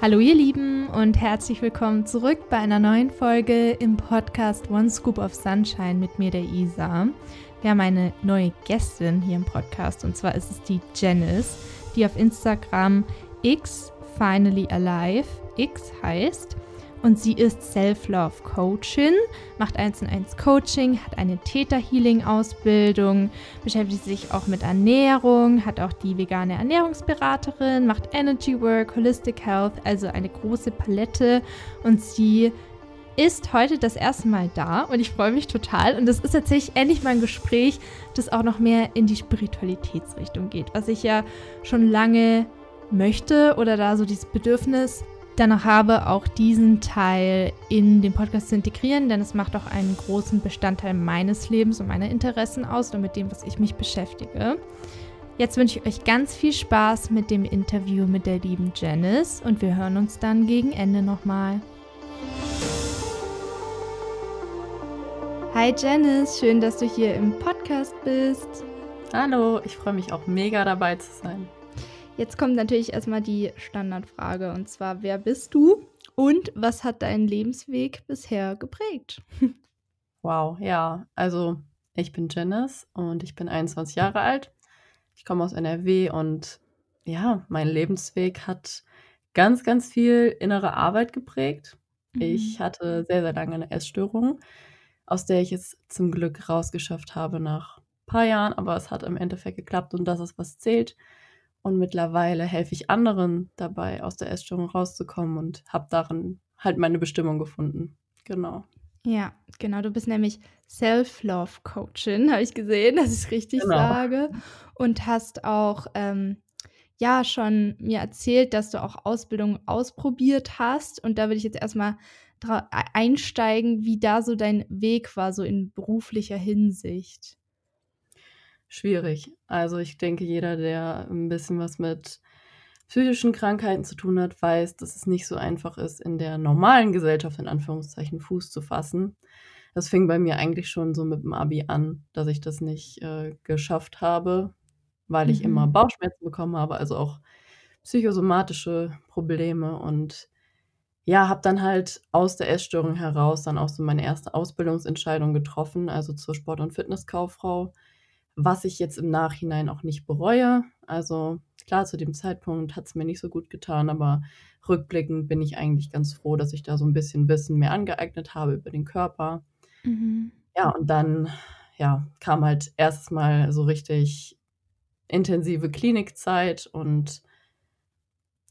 Hallo ihr Lieben und herzlich willkommen zurück bei einer neuen Folge im Podcast One Scoop of Sunshine mit mir, der Isa. Wir haben eine neue Gästin hier im Podcast und zwar ist es die Janice, die auf Instagram X Finally Alive X heißt und sie ist Self-Love Coachin, macht 1 in 1 Coaching, hat eine Theta Healing Ausbildung, beschäftigt sich auch mit Ernährung, hat auch die vegane Ernährungsberaterin, macht Energy Work, Holistic Health, also eine große Palette und sie ist heute das erste Mal da und ich freue mich total. Und das ist tatsächlich endlich mal ein Gespräch, das auch noch mehr in die Spiritualitätsrichtung geht, was ich ja schon lange möchte oder da so dieses Bedürfnis danach habe, auch diesen Teil in den Podcast zu integrieren, denn es macht auch einen großen Bestandteil meines Lebens und meiner Interessen aus und mit dem, was ich mich beschäftige. Jetzt wünsche ich euch ganz viel Spaß mit dem Interview mit der lieben Janice und wir hören uns dann gegen Ende nochmal. Hi Janice, schön, dass du hier im Podcast bist. Hallo, ich freue mich auch mega dabei zu sein. Jetzt kommt natürlich erstmal die Standardfrage und zwar, wer bist du und was hat deinen Lebensweg bisher geprägt? Wow, ja, also ich bin Janice und ich bin 21 Jahre alt. Ich komme aus NRW und ja, mein Lebensweg hat ganz, ganz viel innere Arbeit geprägt. Mhm. Ich hatte sehr, sehr lange eine Essstörung, aus der ich es zum Glück rausgeschafft habe nach ein paar Jahren, aber es hat im Endeffekt geklappt und das ist, was zählt. Und mittlerweile helfe ich anderen dabei, aus der Essstörung rauszukommen und habe darin halt meine Bestimmung gefunden. Genau. Ja, genau. Du bist nämlich Self-Love-Coachin, habe ich gesehen, dass ich es richtig genau. sage. Und hast auch, ähm, ja, schon mir erzählt, dass du auch Ausbildung ausprobiert hast. Und da würde ich jetzt erstmal einsteigen, wie da so dein Weg war, so in beruflicher Hinsicht schwierig. Also ich denke, jeder, der ein bisschen was mit psychischen Krankheiten zu tun hat, weiß, dass es nicht so einfach ist, in der normalen Gesellschaft in Anführungszeichen Fuß zu fassen. Das fing bei mir eigentlich schon so mit dem Abi an, dass ich das nicht äh, geschafft habe, weil ich immer mhm. Bauchschmerzen bekommen habe, also auch psychosomatische Probleme und ja, habe dann halt aus der Essstörung heraus dann auch so meine erste Ausbildungsentscheidung getroffen, also zur Sport- und Fitnesskauffrau was ich jetzt im Nachhinein auch nicht bereue. Also klar, zu dem Zeitpunkt hat es mir nicht so gut getan, aber rückblickend bin ich eigentlich ganz froh, dass ich da so ein bisschen Wissen mehr angeeignet habe über den Körper. Mhm. Ja, und dann ja, kam halt erstes Mal so richtig intensive Klinikzeit und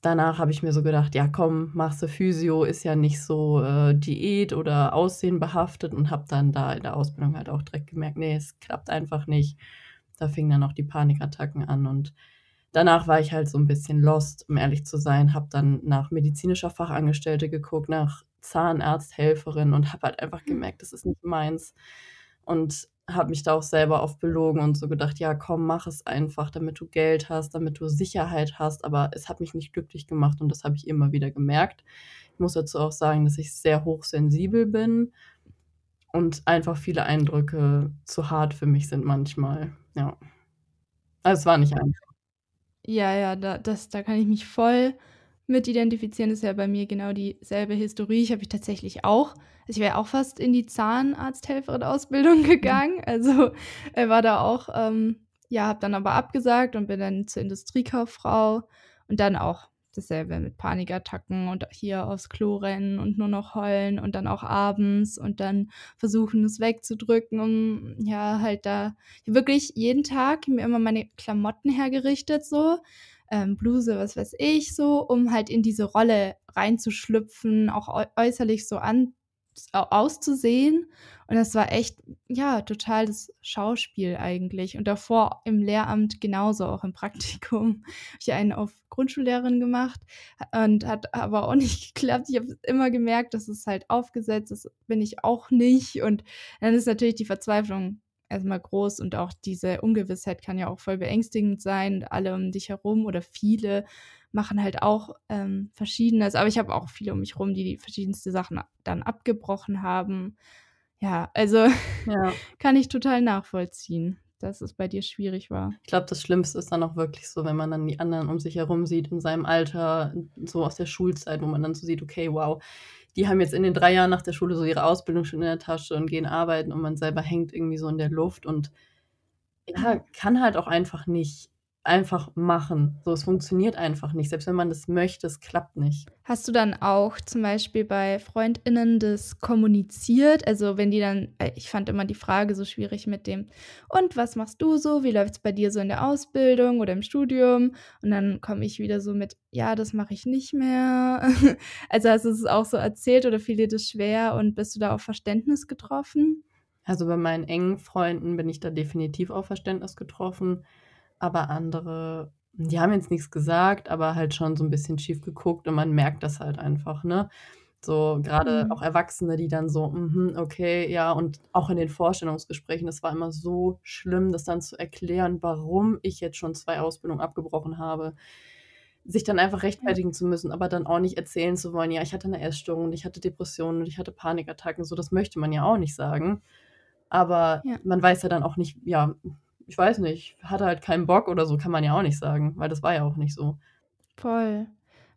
danach habe ich mir so gedacht, ja komm, machst du Physio, ist ja nicht so äh, Diät oder Aussehen behaftet und habe dann da in der Ausbildung halt auch direkt gemerkt, nee, es klappt einfach nicht. Da fingen dann auch die Panikattacken an und danach war ich halt so ein bisschen lost, um ehrlich zu sein, habe dann nach medizinischer Fachangestellte geguckt, nach Zahnarzthelferin und habe halt einfach hm. gemerkt, das ist nicht meins und habe mich da auch selber oft belogen und so gedacht, ja, komm, mach es einfach, damit du Geld hast, damit du Sicherheit hast. Aber es hat mich nicht glücklich gemacht und das habe ich immer wieder gemerkt. Ich muss dazu auch sagen, dass ich sehr hochsensibel bin und einfach viele Eindrücke zu hart für mich sind manchmal. Ja. Also es war nicht einfach. Ja, ja, da, das, da kann ich mich voll mit identifizieren. Ist ja bei mir genau dieselbe Historie. Ich habe ich tatsächlich auch. Also ich wäre auch fast in die Zahnarzthelferin-Ausbildung gegangen. Also er war da auch, ähm, ja, habe dann aber abgesagt und bin dann zur Industriekauffrau und dann auch dasselbe mit Panikattacken und hier aufs Klo rennen und nur noch heulen und dann auch abends und dann versuchen, es wegzudrücken, um ja halt da wirklich jeden Tag mir immer meine Klamotten hergerichtet so ähm, Bluse, was weiß ich, so, um halt in diese Rolle reinzuschlüpfen, auch äußerlich so an auszusehen. Und das war echt, ja, total das Schauspiel eigentlich. Und davor im Lehramt genauso, auch im Praktikum. Habe ich einen auf Grundschullehrerin gemacht und hat aber auch nicht geklappt. Ich habe immer gemerkt, dass es halt aufgesetzt ist, bin ich auch nicht. Und dann ist natürlich die Verzweiflung erstmal groß und auch diese Ungewissheit kann ja auch voll beängstigend sein. Alle um dich herum oder viele machen halt auch ähm, Verschiedenes. Aber ich habe auch viele um mich herum, die die verschiedenste Sachen dann abgebrochen haben. Ja, also ja. kann ich total nachvollziehen. dass es bei dir schwierig war? Ich glaube, das Schlimmste ist dann auch wirklich so, wenn man dann die anderen um sich herum sieht in seinem Alter, so aus der Schulzeit, wo man dann so sieht, okay, wow, die haben jetzt in den drei Jahren nach der Schule so ihre Ausbildung schon in der Tasche und gehen arbeiten und man selber hängt irgendwie so in der Luft und ja, kann halt auch einfach nicht einfach machen. So, es funktioniert einfach nicht. Selbst wenn man das möchte, es klappt nicht. Hast du dann auch zum Beispiel bei FreundInnen das kommuniziert? Also wenn die dann, äh, ich fand immer die Frage so schwierig mit dem, und was machst du so? Wie läuft es bei dir so in der Ausbildung oder im Studium? Und dann komme ich wieder so mit, ja, das mache ich nicht mehr. also hast du es auch so erzählt oder fiel dir das schwer und bist du da auf Verständnis getroffen? Also bei meinen engen Freunden bin ich da definitiv auf Verständnis getroffen aber andere, die haben jetzt nichts gesagt, aber halt schon so ein bisschen schief geguckt und man merkt das halt einfach, ne? So gerade Mhm. auch Erwachsene, die dann so: „Mhm, okay, ja“ und auch in den Vorstellungsgesprächen, das war immer so schlimm, das dann zu erklären, warum ich jetzt schon 2 Ausbildungen abgebrochen habe. Sich dann einfach Ja. rechtfertigen zu müssen, aber dann auch nicht erzählen zu wollen: „Ja, ich hatte 'ne Essstörung und ich hatte Depressionen und ich hatte Panikattacken.“ So, das möchte man ja auch nicht sagen. Aber Ja. man weiß ja dann auch nicht ja, ich weiß nicht, hatte halt keinen Bock oder so, kann man ja auch nicht sagen, weil das war ja auch nicht so. Voll.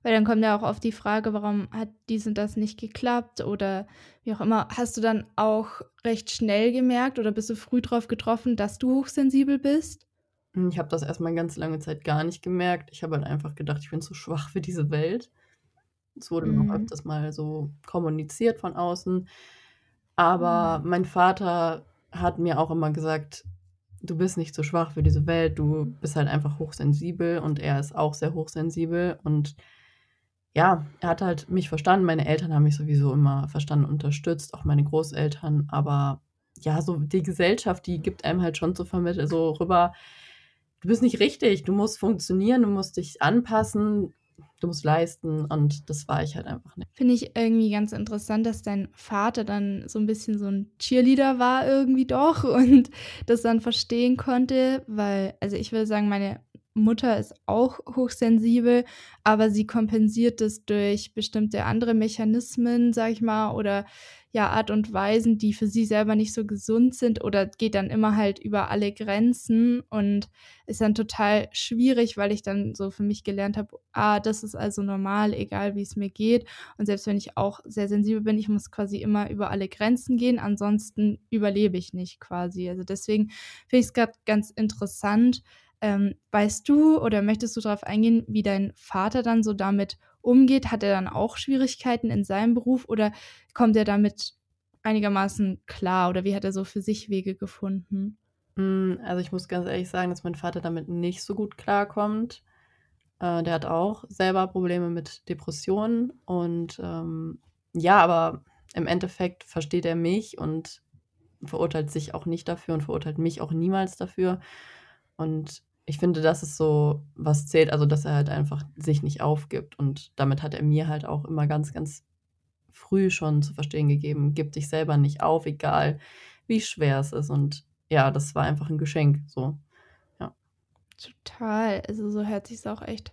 Weil dann kommt ja auch oft die Frage, warum hat dies und das nicht geklappt oder wie auch immer. Hast du dann auch recht schnell gemerkt oder bist du früh drauf getroffen, dass du hochsensibel bist? Hm, ich habe das erst mal ganz lange Zeit gar nicht gemerkt. Ich habe halt einfach gedacht, ich bin zu schwach für diese Welt. Es wurde dann auch Mhm. öfters mal so kommuniziert von außen. Aber mein Vater hat mir auch immer gesagt: „Du bist nicht zu schwach für diese Welt, du bist halt einfach hochsensibel.“ Und er ist auch sehr hochsensibel und ja, er hat halt mich verstanden. Meine Eltern haben mich sowieso immer verstanden und unterstützt, auch meine Großeltern. Aber ja, so die Gesellschaft, die gibt einem halt schon zu vermitteln so rüber: „Du bist nicht richtig, du musst funktionieren, du musst dich anpassen, du musst leisten.“ Und das war ich halt einfach nicht. Finde ich irgendwie ganz interessant, dass dein Vater dann so 'n bisschen so 'n Cheerleader war irgendwie doch und das dann verstehen konnte, weil also, ich würde sagen, meine Mutter ist auch hochsensibel, aber sie kompensiert das durch bestimmte andere Mechanismen, sage ich mal, oder ja, Art und Weisen, die für sie selber nicht so gesund sind oder geht dann immer halt über alle Grenzen und ist dann total schwierig, weil ich dann so für mich gelernt habe: „Ah, das ist also normal, egal wie's mir geht.“ Und selbst wenn ich auch sehr sensibel bin, ich muss quasi immer über alle Grenzen gehen, ansonsten überlebe ich nicht quasi. Also, deswegen finde ich's grad ganz interessant. Ähm, weißt du oder möchtest du drauf eingehen, wie dein Vater dann so damit umgeht? Hat er dann auch Schwierigkeiten in seinem Beruf oder kommt er damit einigermaßen klar oder wie hat er so für sich Wege gefunden? Hm, also, ich muss ganz ehrlich sagen, dass mein Vater damit nicht so gut klarkommt. Äh, der hat auch selber Probleme mit Depressionen und, ähm, ja, aber im Endeffekt versteht er mich und verurteilt sich auch nicht dafür und verurteilt mich auch niemals dafür. Und ich finde, das ist so, was zählt, also, dass er halt einfach sich nicht aufgibt. Und damit hat er mir halt auch immer ganz, ganz früh schon zu verstehen gegeben: „Gib dich selber nicht auf, egal wie schwer es ist.“ Und ja, das war einfach 'n Geschenk so, ja. Total. Also, so hört sich's auch echt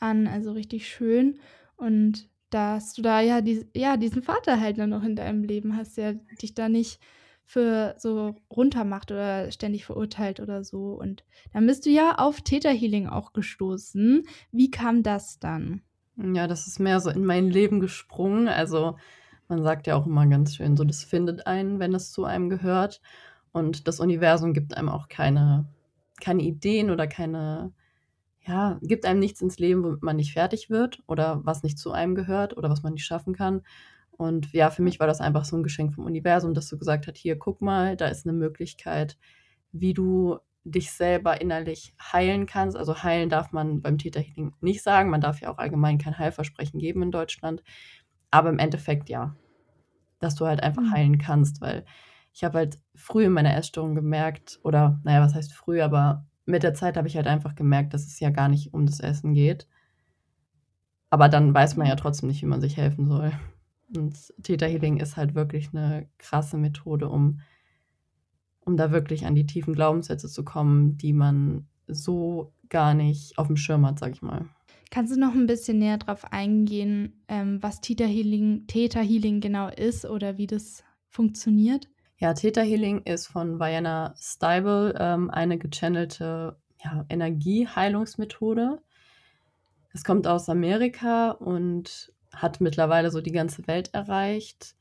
an, also, richtig schön. Und dass du da ja dies ja, diesen Vater halt dann noch in deinem Leben hast, der dich da nicht für so runtermacht oder ständig verurteilt oder so. Und dann bist du ja auf Theta Healing auch gestoßen. Wie kam das dann? Ja, das ist mehr so in mein Leben gesprungen. Also, man sagt ja auch immer ganz schön so, das findet einen, wenn es zu einem gehört. Und das Universum gibt einem auch keine keine Ideen oder keine ja, gibt einem nichts ins Leben, womit man nicht fertig wird oder was nicht zu einem gehört oder was man nicht schaffen kann. Und ja, für mich war das einfach so 'n Geschenk vom Universum, das so gesagt hat: „Hier, guck mal, da ist 'ne Möglichkeit, wie du dich selber innerlich heilen kannst.“ Also, heilen darf man beim Theta Healing nicht sagen. Man darf ja auch allgemein kein Heilversprechen geben in Deutschland. Aber im Endeffekt ja, dass du halt einfach Mhm. heilen kannst, weil ich habe halt früh in meiner Essstörung gemerkt oder na ja, was heißt früh, aber mit der Zeit habe ich halt einfach gemerkt, dass es ja gar nicht um das Essen geht. Aber dann weiß man Ja. ja trotzdem nicht, wie man sich helfen soll. Und Theta Healing ist halt wirklich 'ne krasse Methode, um um da wirklich an die tiefen Glaubenssätze zu kommen, die man so gar nicht aufm Schirm hat, sage ich mal. Kannst du noch 'n bisschen näher drauf eingehen, ähm, was Theta Healing Theta Healing genau ist oder wie das funktioniert? Ja, Theta Healing ist von Vienna Steibel ähm, eine gechannelte ja, Energieheilungsmethode. Es kommt aus Amerika und hat mittlerweile so die ganze Welt erreicht.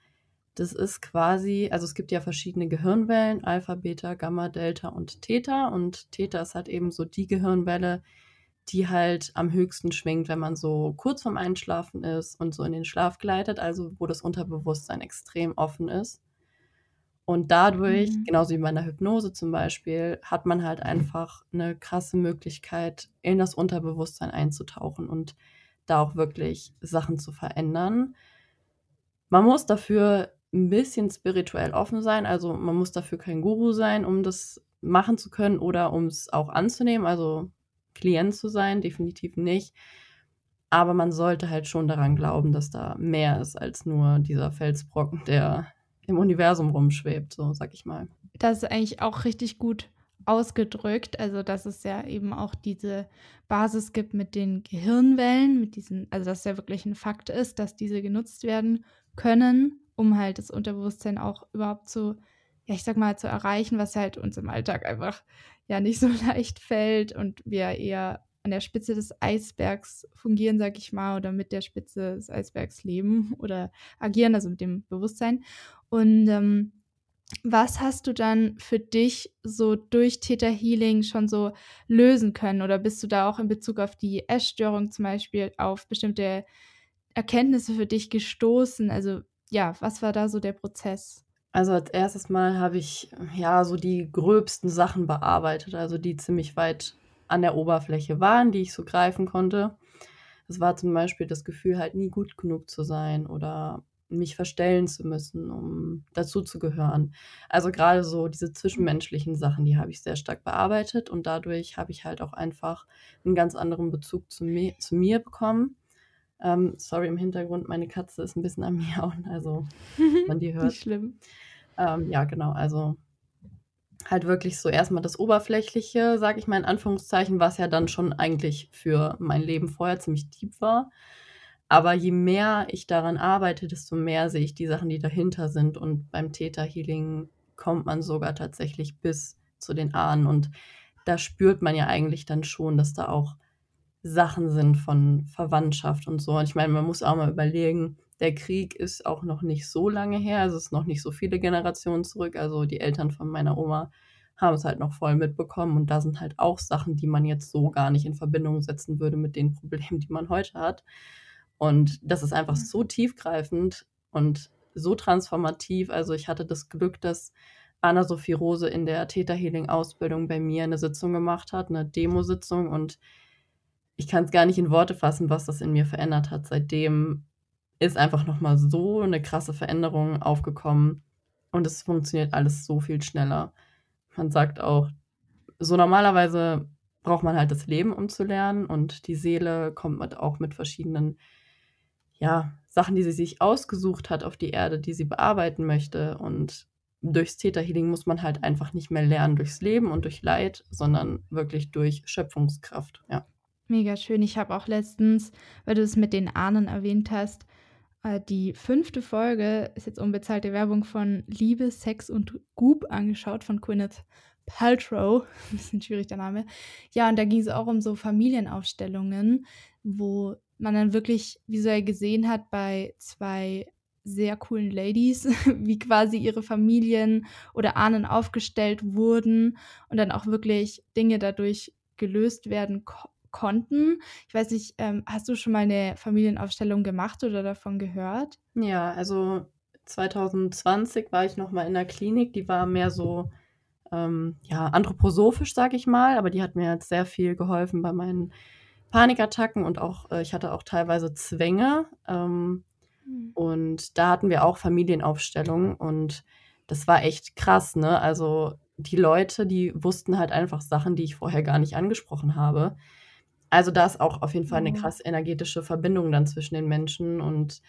Das ist quasi, also es gibt ja verschiedene Gehirnwellen, Alpha, Beta, Gamma, Delta und Theta. Und Theta ist halt eben so die Gehirnwelle, die halt am höchsten schwingt, wenn man so kurz vorm Einschlafen ist und so in den Schlaf gleitet, also wo das Unterbewusstsein extrem offen ist. Und dadurch, mhm. genauso wie bei einer Hypnose zum Beispiel, hat man halt einfach eine krasse Möglichkeit, in das Unterbewusstsein einzutauchen und da auch wirklich Sachen zu verändern. Man muss dafür ein bisschen spirituell offen sein, also man muss dafür kein Guru sein, um das machen zu können oder um es auch anzunehmen, also Klient zu sein, definitiv nicht. Aber man sollte halt schon daran glauben, dass da mehr ist als nur dieser Felsbrocken, der im Universum rumschwebt, so sag ich mal. Das ist eigentlich auch richtig gut ausgedrückt. Also, dass es ja eben auch diese Basis gibt mit den Gehirnwellen, mit diesen, also dass ja wirklich ein Fakt ist, dass diese genutzt werden können, um halt das Unterbewusstsein auch überhaupt zu, ja, ich sag mal, zu erreichen, was halt uns im Alltag einfach ja nicht so leicht fällt und wir eher an der Spitze des Eisbergs fungieren, sag ich mal, oder mit der Spitze des Eisbergs leben oder agieren, also mit dem Bewusstsein. Und ähm, was hast du dann für dich so durch Theta Healing schon so lösen können? Oder bist du da auch in Bezug auf die Essstörung zum Beispiel auf bestimmte Erkenntnisse für dich gestoßen? Also ja, was war da so der Prozess? Also als erstes Mal habe ich ja so die gröbsten Sachen bearbeitet, also die ziemlich weit an der Oberfläche waren, die ich so greifen konnte. Das war zum Beispiel das Gefühl, halt nie gut genug zu sein oder mich verstellen zu müssen, um dazuzugehören. Also gerade so diese zwischenmenschlichen Sachen, die habe ich sehr stark bearbeitet und dadurch habe ich halt auch einfach einen ganz anderen Bezug zu mir, zu mir bekommen. Ähm, sorry, im Hintergrund, meine Katze ist ein bisschen am Miauen, also man die hört. Nicht schlimm. Ähm, ja, genau, also halt wirklich so erstmal das Oberflächliche, sage ich mal in Anführungszeichen, was ja dann schon eigentlich für mein Leben vorher ziemlich deep war. Aber je mehr ich daran arbeite, desto mehr sehe ich die Sachen, die dahinter sind. Und beim Theta Healing kommt man sogar tatsächlich bis zu den Ahnen. Und da spürt man ja eigentlich dann schon, dass da auch Sachen sind von Verwandtschaft und so. Und ich meine, man muss auch mal überlegen, der Krieg ist auch noch nicht so lange her, es ist noch nicht so viele Generationen zurück. Also die Eltern von meiner Oma haben es halt noch voll mitbekommen und da sind halt auch Sachen, die man jetzt so gar nicht in Verbindung setzen würde mit den Problemen, die man heute hat. Und das ist einfach so tiefgreifend und so transformativ. Also ich hatte das Glück, dass Anna-Sophie Rose in der Theta Healing Ausbildung bei mir eine Sitzung gemacht hat, eine Demo-Sitzung und ich kann es gar nicht in Worte fassen, was das in mir verändert hat. Seitdem ist einfach nochmal so eine krasse Veränderung aufgekommen und es funktioniert alles so viel schneller. Man sagt auch, so normalerweise braucht man halt das Leben, um zu lernen und die Seele kommt mit, auch mit verschiedenen ja, Sachen, die sie sich ausgesucht hat auf die Erde, die sie bearbeiten möchte. Und durchs Theta Healing muss man halt einfach nicht mehr lernen durchs Leben und durch Leid, sondern wirklich durch Schöpfungskraft. Ja. Mega schön. Ich habe auch letztens, weil du es mit den Ahnen erwähnt hast, äh, die fünfte Folge ist jetzt unbezahlte Werbung von Liebe, Sex und Goop angeschaut von Gwyneth Paltrow. Ein bisschen schwierig der Name. Ja, und da ging es auch um so Familienaufstellungen, wo man dann wirklich visuell gesehen hat bei zwei sehr coolen Ladies, wie quasi ihre Familien oder Ahnen aufgestellt wurden und dann auch wirklich Dinge dadurch gelöst werden ko konnten. Ich weiß nicht, ähm, hast du schon mal eine Familienaufstellung gemacht oder davon gehört? Ja, also 2020 war ich noch mal in der Klinik, die war mehr so ähm, ja, anthroposophisch, sage ich mal, aber die hat mir jetzt sehr viel geholfen bei meinen Panikattacken und auch, äh, ich hatte auch teilweise Zwänge. Ähm, mhm. Und da hatten wir auch Familienaufstellungen und das war echt krass, ne? Also die Leute, die wussten halt einfach Sachen, die ich vorher gar nicht angesprochen habe. Also da ist auch auf jeden Fall eine krass energetische Verbindung dann zwischen den Menschen und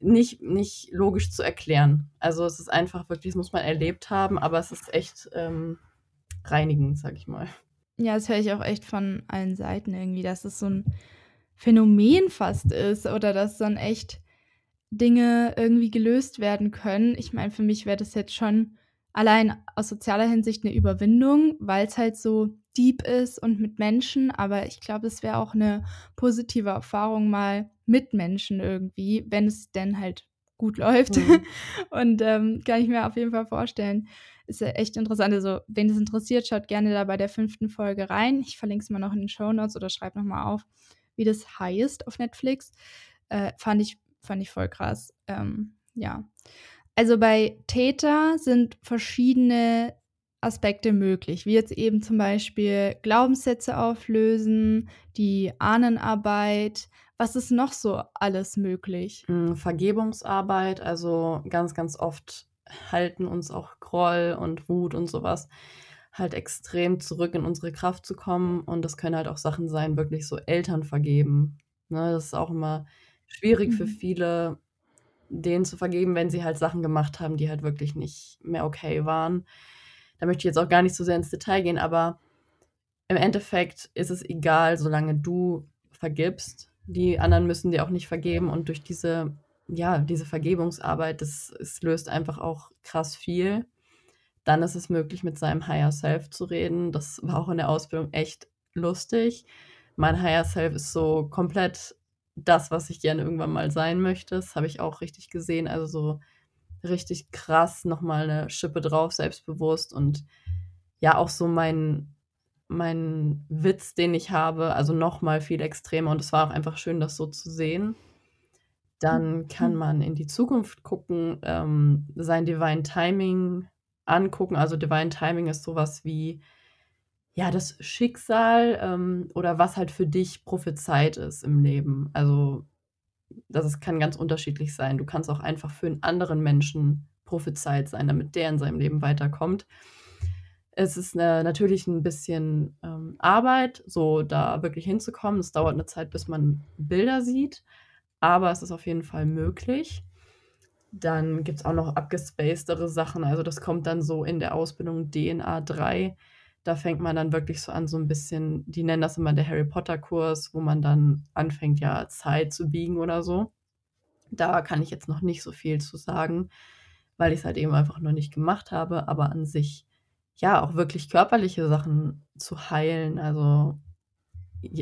nicht, nicht logisch zu erklären. Also es ist einfach wirklich, das muss man erlebt haben, aber es ist echt ähm, reinigend, sag ich mal. Ja, das höre ich auch echt von allen Seiten irgendwie, dass es so ein Phänomen fast ist oder dass dann echt Dinge irgendwie gelöst werden können. Ich meine, für mich wäre das jetzt schon allein aus sozialer Hinsicht eine Überwindung, weil es halt so deep ist und mit Menschen. Aber ich glaube, es wäre auch eine positive Erfahrung mal mit Menschen irgendwie, wenn es denn halt gut läuft. Mhm. Und ähm, kann ich mir auf jeden Fall vorstellen. Ist ja echt interessant. Also, wen es interessiert, schaut gerne da bei der fünften Folge rein. Ich verlinke es mal noch in den Show Notes oder schreibe nochmal auf, wie das heißt auf Netflix. Äh, fand, ich, fand ich voll krass. Ähm, ja. Also bei Täter sind verschiedene Aspekte möglich, wie jetzt eben zum Beispiel Glaubenssätze auflösen, die Ahnenarbeit. Was ist noch so alles möglich? Hm, Vergebungsarbeit, also ganz, ganz oft halten uns auch Groll und Wut und sowas halt extrem zurück in unsere Kraft zu kommen. Und das können halt auch Sachen sein, wirklich so Eltern vergeben. Ne, das ist auch immer schwierig für mhm. viele, denen zu vergeben, wenn sie halt Sachen gemacht haben, die halt wirklich nicht mehr okay waren. Da möchte ich jetzt auch gar nicht so sehr ins Detail gehen, aber im Endeffekt ist es egal, solange du vergibst. Die anderen müssen dir auch nicht vergeben und durch diese, ja, diese Vergebungsarbeit, das, es löst einfach auch krass viel. Dann ist es möglich, mit seinem Higher Self zu reden. Das war auch in der Ausbildung echt lustig. Mein Higher Self ist so komplett das, was ich gerne irgendwann mal sein möchte. Das habe ich auch richtig gesehen. Also so richtig krass nochmal eine Schippe drauf, selbstbewusst und ja, auch so mein, mein Witz, den ich habe, also nochmal viel extremer. Und es war auch einfach schön, das so zu sehen. Dann kann mhm. man in die Zukunft gucken, ähm, sein Divine Timing angucken. Also Divine Timing ist sowas wie ja, das Schicksal, ähm, oder was halt für dich prophezeit ist im Leben. Also, das ist kann ganz unterschiedlich sein. Du kannst auch einfach für einen anderen Menschen prophezeit sein, damit der in seinem Leben weiterkommt. Es ist 'ne natürlich ein bisschen, ähm, Arbeit, so da wirklich hinzukommen. Es dauert eine Zeit, bis man Bilder sieht, aber es ist auf jeden Fall möglich. Dann gibt es auch noch abgespacedere Sachen. Also, das kommt dann so in der Ausbildung DNA 3. Da fängt man dann wirklich so an, so ein bisschen die nennen das immer der Harry Potter-Kurs, wo man dann anfängt, ja, Zeit zu biegen oder so. Da kann ich jetzt noch nicht so viel zu sagen, weil ich es halt eben einfach noch nicht gemacht habe, aber an sich, ja, auch wirklich körperliche Sachen zu heilen. Also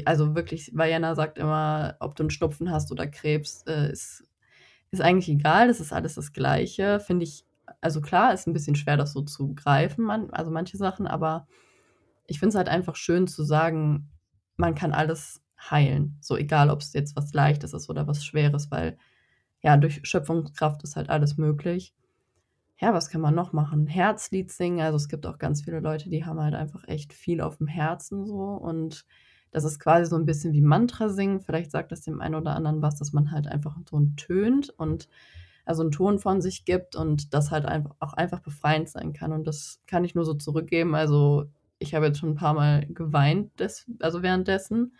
also wirklich, Vajana sagt immer, ob du einen Schnupfen hast oder Krebs, äh, ist ist eigentlich egal, das ist alles das Gleiche, finde ich also klar, ist ein bisschen schwer, das so zu greifen, man also manche Sachen, aber ich finde es halt einfach schön zu sagen, man kann alles heilen. So egal, ob es jetzt was Leichtes ist oder was Schweres, weil ja, durch Schöpfungskraft ist halt alles möglich. Ja, was kann man noch machen? Herzlied singen. Also es gibt auch ganz viele Leute, die haben halt einfach echt viel auf dem Herzen so. Und das ist quasi so ein bisschen wie Mantra singen. Vielleicht sagt das dem einen oder anderen was, dass man halt einfach so tönt und also einen Ton von sich gibt und das halt einfach auch einfach befreiend sein kann. Und das kann ich nur so zurückgeben. Also ich habe jetzt schon ein paar Mal geweint, des, also währenddessen.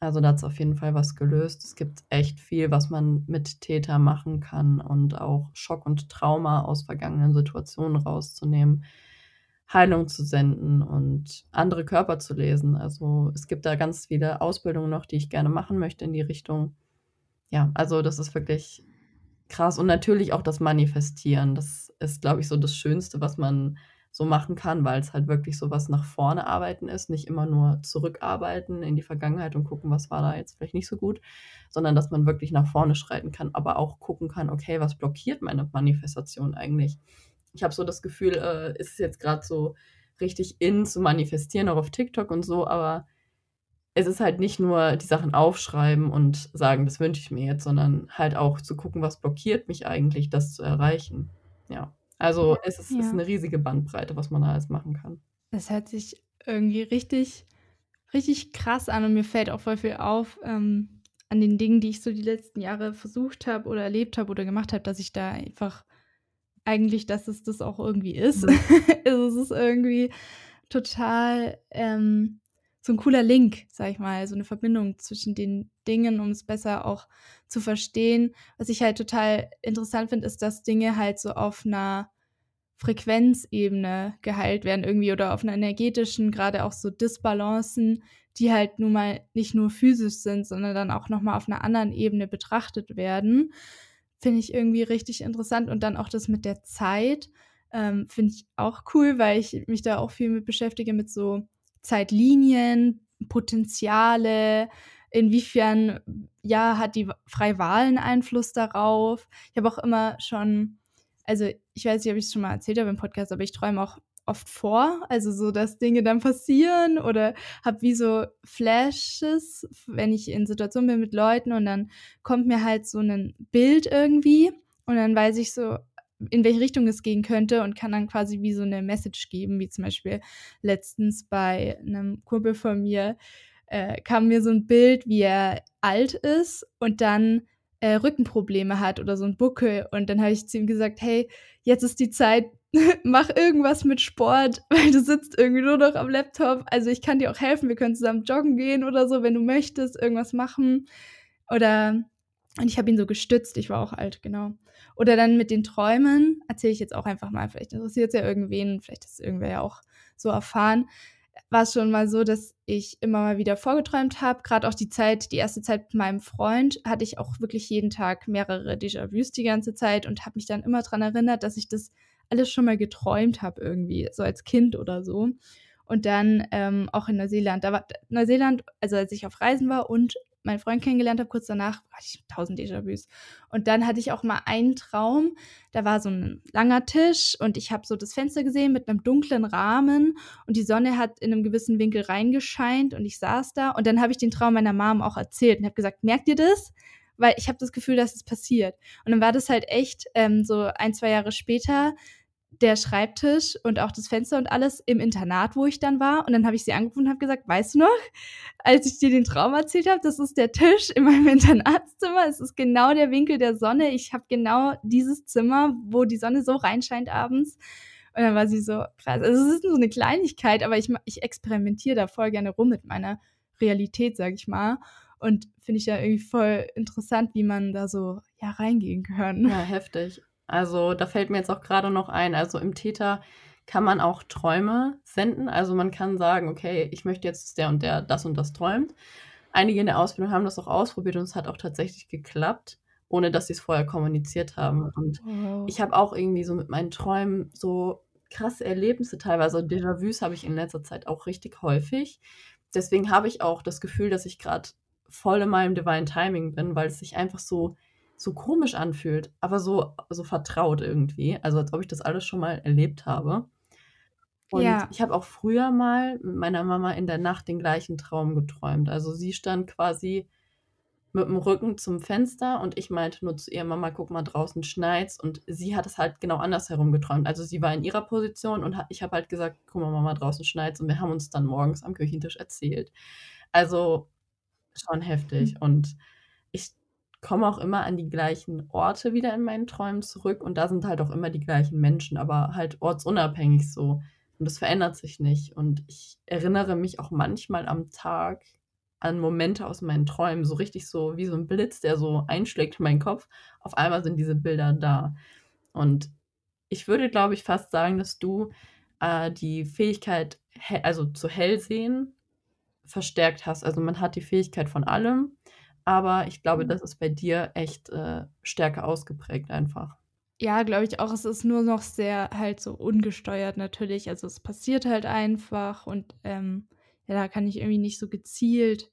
Also da hat es auf jeden Fall was gelöst. Es gibt echt viel, was man mit Täter machen kann und auch Schock und Trauma aus vergangenen Situationen rauszunehmen, Heilung zu senden und andere Körper zu lesen. Also es gibt da ganz viele Ausbildungen noch, die ich gerne machen möchte in die Richtung. Ja, also das ist wirklich krass. Und natürlich auch das Manifestieren. Das ist, glaube ich, so das Schönste, was man so machen kann, weil es halt wirklich so was nach vorne arbeiten ist, nicht immer nur zurückarbeiten in die Vergangenheit und gucken, was war da jetzt vielleicht nicht so gut, sondern dass man wirklich nach vorne schreiten kann, aber auch gucken kann, okay, was blockiert meine Manifestation eigentlich? Ich habe so das Gefühl, äh, ist es jetzt gerade so richtig in zu manifestieren, auch auf TikTok und so, aber es ist halt nicht nur die Sachen aufschreiben und sagen, das wünsche ich mir jetzt, sondern halt auch zu gucken, was blockiert mich eigentlich, das zu erreichen. Ja. Also es ist, ja. ist eine riesige Bandbreite, was man da alles machen kann. Es hört sich irgendwie richtig, richtig krass an und mir fällt auch voll viel auf ähm, an den Dingen, die ich so die letzten Jahre versucht habe oder erlebt habe oder gemacht habe, dass ich da einfach eigentlich, dass es das auch irgendwie ist. Mhm. also es ist irgendwie total ähm, so ein cooler Link, sag ich mal, so eine Verbindung zwischen den Dingen, um es besser auch zu verstehen. Was ich halt total interessant finde, ist, dass Dinge halt so auf einer Frequenzebene geheilt werden irgendwie oder auf einer energetischen, gerade auch so Disbalancen, die halt nun mal nicht nur physisch sind, sondern dann auch nochmal auf einer anderen Ebene betrachtet werden. Finde ich irgendwie richtig interessant. Und dann auch das mit der Zeit. Ähm, Finde ich auch cool, weil ich mich da auch viel mit beschäftige, mit so Zeitlinien, Potenziale, inwiefern ja hat die freie einen Einfluss darauf. Ich habe auch immer schon, also ich weiß nicht, ob ich es schon mal erzählt habe im Podcast, aber ich träume auch oft vor, also so, dass Dinge dann passieren oder habe wie so Flashes, wenn ich in Situationen bin mit Leuten und dann kommt mir halt so ein Bild irgendwie und dann weiß ich so, in welche Richtung es gehen könnte und kann dann quasi wie so eine Message geben, wie zum Beispiel letztens bei einem Kumpel von mir äh, kam mir so ein Bild, wie er alt ist und dann äh, Rückenprobleme hat oder so ein Buckel und dann habe ich zu ihm gesagt, hey, jetzt ist die Zeit, mach irgendwas mit Sport, weil du sitzt irgendwie nur noch am Laptop. Also ich kann dir auch helfen, wir können zusammen joggen gehen oder so, wenn du möchtest, irgendwas machen. Oder und ich habe ihn so gestützt, ich war auch alt, genau. Oder dann mit den Träumen, erzähle ich jetzt auch einfach mal, vielleicht interessiert es ja irgendwen, vielleicht ist irgendwer ja auch so erfahren. War es schon mal so, dass ich immer mal wieder vorgeträumt habe. Gerade auch die Zeit, die erste Zeit mit meinem Freund, hatte ich auch wirklich jeden Tag mehrere Déjà-vus die ganze Zeit und habe mich dann immer daran erinnert, dass ich das alles schon mal geträumt habe irgendwie, so als Kind oder so. Und dann ähm, auch in Neuseeland. Da war Neuseeland, also als ich auf Reisen war und meinen Freund kennengelernt habe, kurz danach hatte ich tausend Déjà-vus. Und dann hatte ich auch mal einen Traum, da war so ein langer Tisch und ich habe so das Fenster gesehen mit einem dunklen Rahmen und die Sonne hat in einem gewissen Winkel reingescheint und ich saß da und dann habe ich den Traum meiner Mom auch erzählt und habe gesagt, merkt ihr das? Weil ich habe das Gefühl, dass es passiert. Und dann war das halt echt ähm, so ein, zwei Jahre später, der Schreibtisch und auch das Fenster und alles im Internat, wo ich dann war. Und dann habe ich sie angerufen und habe gesagt, weißt du noch, als ich dir den Traum erzählt habe, das ist der Tisch in meinem Internatszimmer. Es ist genau der Winkel der Sonne. Ich habe genau dieses Zimmer, wo die Sonne so reinscheint abends. Und dann war sie so krass. Also es ist nur so eine Kleinigkeit, aber ich, ich experimentiere da voll gerne rum mit meiner Realität, sag ich mal. Und finde ich ja irgendwie voll interessant, wie man da so ja reingehen kann. Ja, heftig. Also da fällt mir jetzt auch gerade noch ein, also im Täter kann man auch Träume senden. Also man kann sagen, okay, ich möchte jetzt der und der das und das träumt. Einige in der Ausbildung haben das auch ausprobiert und es hat auch tatsächlich geklappt, ohne dass sie es vorher kommuniziert haben. Und wow. ich habe auch irgendwie so mit meinen Träumen so krasse Erlebnisse teilweise. Déjà-vus habe ich in letzter Zeit auch richtig häufig. Deswegen habe ich auch das Gefühl, dass ich gerade voll in meinem Divine Timing bin, weil es sich einfach so so komisch anfühlt, aber so, so vertraut irgendwie. Also als ob ich das alles schon mal erlebt habe. Und ja. ich habe auch früher mal mit meiner Mama in der Nacht den gleichen Traum geträumt. Also sie stand quasi mit dem Rücken zum Fenster und ich meinte nur zu ihr, Mama, guck mal, draußen schneit's. Und sie hat es halt genau andersherum geträumt. Also sie war in ihrer Position und ich habe halt gesagt, guck mal, Mama, draußen schneit's. Und wir haben uns dann morgens am Küchentisch erzählt. Also schon heftig. Mhm. Und komme auch immer an die gleichen Orte wieder in meinen Träumen zurück und da sind halt auch immer die gleichen Menschen, aber halt ortsunabhängig so. Und das verändert sich nicht. Und ich erinnere mich auch manchmal am Tag an Momente aus meinen Träumen, so richtig so wie so ein Blitz, der so einschlägt in meinen Kopf. Auf einmal sind diese Bilder da. Und ich würde, glaube ich, fast sagen, dass du äh, die Fähigkeit, also zu hell sehen, verstärkt hast. Also man hat die Fähigkeit von allem, aber ich glaube, mhm. das ist bei dir echt äh, stärker ausgeprägt einfach. Ja, glaube ich auch. Es ist nur noch sehr halt so ungesteuert natürlich. Also es passiert halt einfach und ähm, ja, da kann ich irgendwie nicht so gezielt.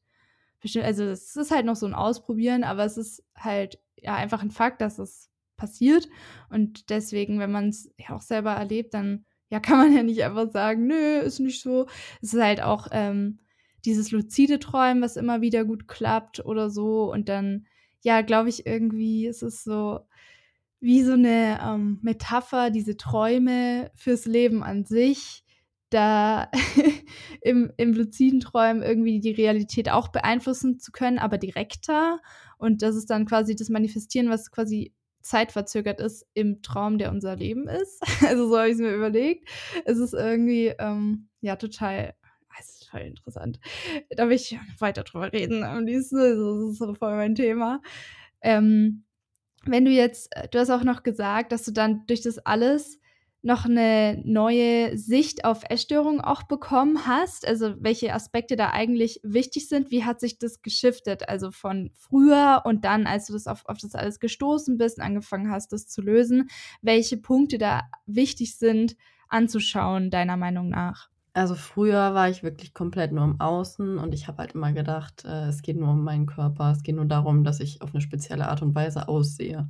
Also es ist halt noch so ein Ausprobieren, aber es ist halt ja einfach ein Fakt, dass es passiert. Und deswegen, wenn man es ja auch selber erlebt, dann ja kann man ja nicht einfach sagen, nö, ist nicht so. Es ist halt auch ähm, dieses luzide Träumen, was immer wieder gut klappt oder so. Und dann, ja, glaube ich, irgendwie ist es so wie so eine ähm, Metapher, diese Träume fürs Leben an sich, da im, im luziden Träumen irgendwie die Realität auch beeinflussen zu können, aber direkter. Und das ist dann quasi das Manifestieren, was quasi zeitverzögert ist im Traum, der unser Leben ist. Also so habe ich es mir überlegt. Es ist irgendwie, ähm, ja, total total interessant. Da will ich weiter drüber reden. Am liebsten, das ist so voll mein Thema. Ähm, wenn du jetzt, äh, du hast auch noch gesagt, dass du dann durch das alles noch eine neue Sicht auf Essstörungen auch bekommen hast? Also welche Aspekte da eigentlich wichtig sind? Wie hat sich das geschiftet? Also von früher und dann, als du das auf, auf das alles gestoßen bist und angefangen hast, das zu lösen, welche Punkte da wichtig sind anzuschauen, deiner Meinung nach? Also früher war ich wirklich komplett nur im Außen und ich habe halt immer gedacht, äh, es geht nur um meinen Körper, es geht nur darum, dass ich auf eine spezielle Art und Weise aussehe.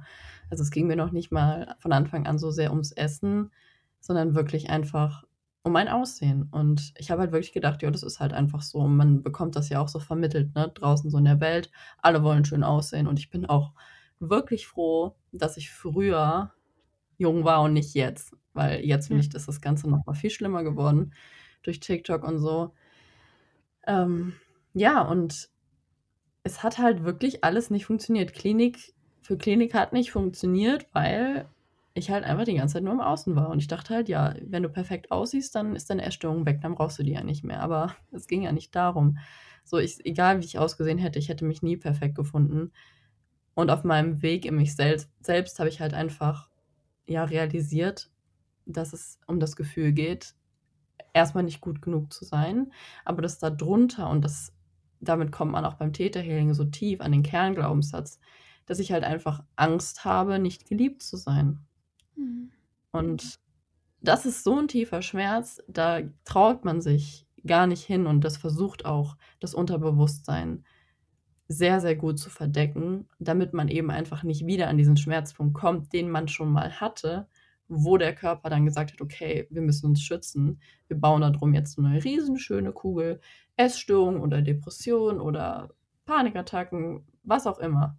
Also es ging mir noch nicht mal von Anfang an so sehr ums Essen, sondern wirklich einfach um mein Aussehen. Und ich habe halt wirklich gedacht, ja, das ist halt einfach so. Und man bekommt das ja auch so vermittelt, ne? Draußen so in der Welt. Alle wollen schön aussehen. Und ich bin auch wirklich froh, dass ich früher jung war und nicht jetzt. Weil jetzt finde ich, ist das Ganze noch mal viel schlimmer geworden durch TikTok und so. Ähm, ja, und es hat halt wirklich alles nicht funktioniert. Klinik für Klinik hat nicht funktioniert, weil ich halt einfach die ganze Zeit nur im Außen war. Und ich dachte halt, ja, wenn du perfekt aussiehst, dann ist deine Essstörung weg, dann brauchst du die ja nicht mehr. Aber es ging ja nicht darum. So, ich, egal wie ich ausgesehen hätte, ich hätte mich nie perfekt gefunden. Und auf meinem Weg in mich selbst, selbst habe ich halt einfach ja realisiert, dass es um das Gefühl geht, erstmal nicht gut genug zu sein, aber das da drunter und das damit kommt man auch beim Täterhealing so tief an den Kernglaubenssatz, dass ich halt einfach Angst habe, nicht geliebt zu sein. Mhm. Und das ist so ein tiefer Schmerz, da traut man sich gar nicht hin und das versucht auch das Unterbewusstsein sehr, sehr gut zu verdecken, damit man eben einfach nicht wieder an diesen Schmerzpunkt kommt, den man schon mal hatte, wo der Körper dann gesagt hat, okay, wir müssen uns schützen. Wir bauen darum jetzt eine riesenschöne Kugel, Essstörung oder Depression oder Panikattacken, was auch immer.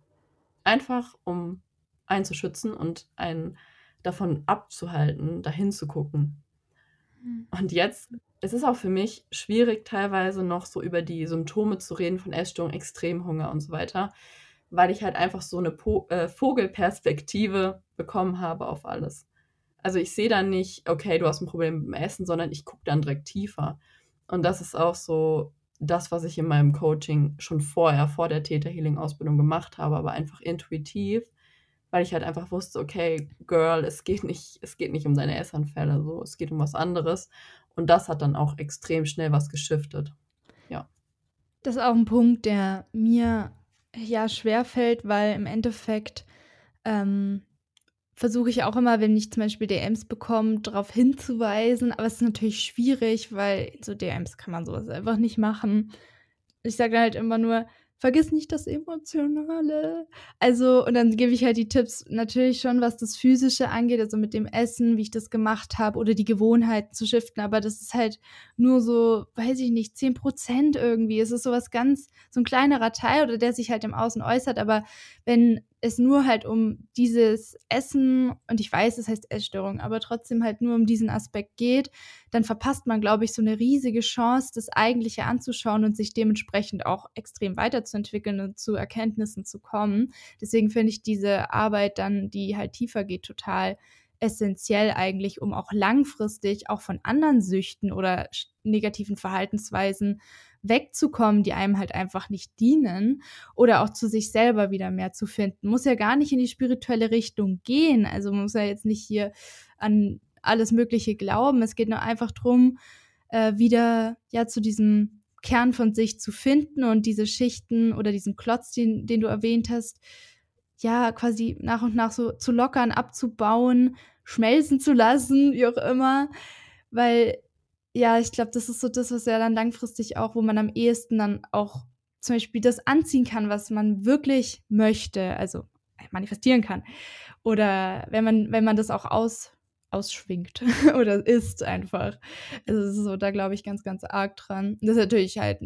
Einfach um einen zu schützen und einen davon abzuhalten, dahin zu gucken. Mhm. Und jetzt, es ist auch für mich schwierig, teilweise noch so über die Symptome zu reden von Essstörung, Extremhunger und so weiter, weil ich halt einfach so eine po äh, Vogelperspektive bekommen habe auf alles. Also ich sehe dann nicht, okay, du hast ein Problem mit dem Essen, sondern ich gucke dann direkt tiefer. Und das ist auch so das, was ich in meinem Coaching schon vorher, vor der Täter-Healing-Ausbildung gemacht habe, aber einfach intuitiv, weil ich halt einfach wusste, okay, Girl, es geht nicht, es geht nicht um deine Essanfälle, so, es geht um was anderes. Und das hat dann auch extrem schnell was geschiftet. Ja. Das ist auch ein Punkt, der mir ja schwerfällt, weil im Endeffekt ähm, versuche ich auch immer, wenn ich zum Beispiel DMs bekomme, darauf hinzuweisen. Aber es ist natürlich schwierig, weil so DMs kann man sowas einfach nicht machen. Ich sage halt immer nur, vergiss nicht das Emotionale. Also, und dann gebe ich halt die Tipps natürlich schon, was das Physische angeht, also mit dem Essen, wie ich das gemacht habe oder die Gewohnheiten zu shiften. Aber das ist halt nur so, weiß ich nicht, 10 Prozent irgendwie. Es ist sowas ganz, so ein kleinerer Teil oder der sich halt im Außen äußert. Aber wenn es nur halt um dieses Essen, und ich weiß, es heißt Essstörung, aber trotzdem halt nur um diesen Aspekt geht, dann verpasst man, glaube ich, so eine riesige Chance, das Eigentliche anzuschauen und sich dementsprechend auch extrem weiterzuentwickeln und zu Erkenntnissen zu kommen. Deswegen finde ich diese Arbeit dann, die halt tiefer geht, total essentiell eigentlich, um auch langfristig auch von anderen Süchten oder negativen Verhaltensweisen wegzukommen, die einem halt einfach nicht dienen oder auch zu sich selber wieder mehr zu finden. Muss ja gar nicht in die spirituelle Richtung gehen. Also man muss ja jetzt nicht hier an alles Mögliche glauben. Es geht nur einfach darum, äh, wieder ja zu diesem Kern von sich zu finden und diese Schichten oder diesen Klotz, den, den du erwähnt hast, ja, quasi nach und nach so zu lockern, abzubauen, schmelzen zu lassen, wie auch immer. Weil ja, ich glaube, das ist so das, was ja dann langfristig auch, wo man am ehesten dann auch zum Beispiel das anziehen kann, was man wirklich möchte, also manifestieren kann. Oder wenn man, wenn man das auch aus, ausschwingt oder ist einfach. Also es ist so, da glaube ich ganz, ganz arg dran. Das ist natürlich halt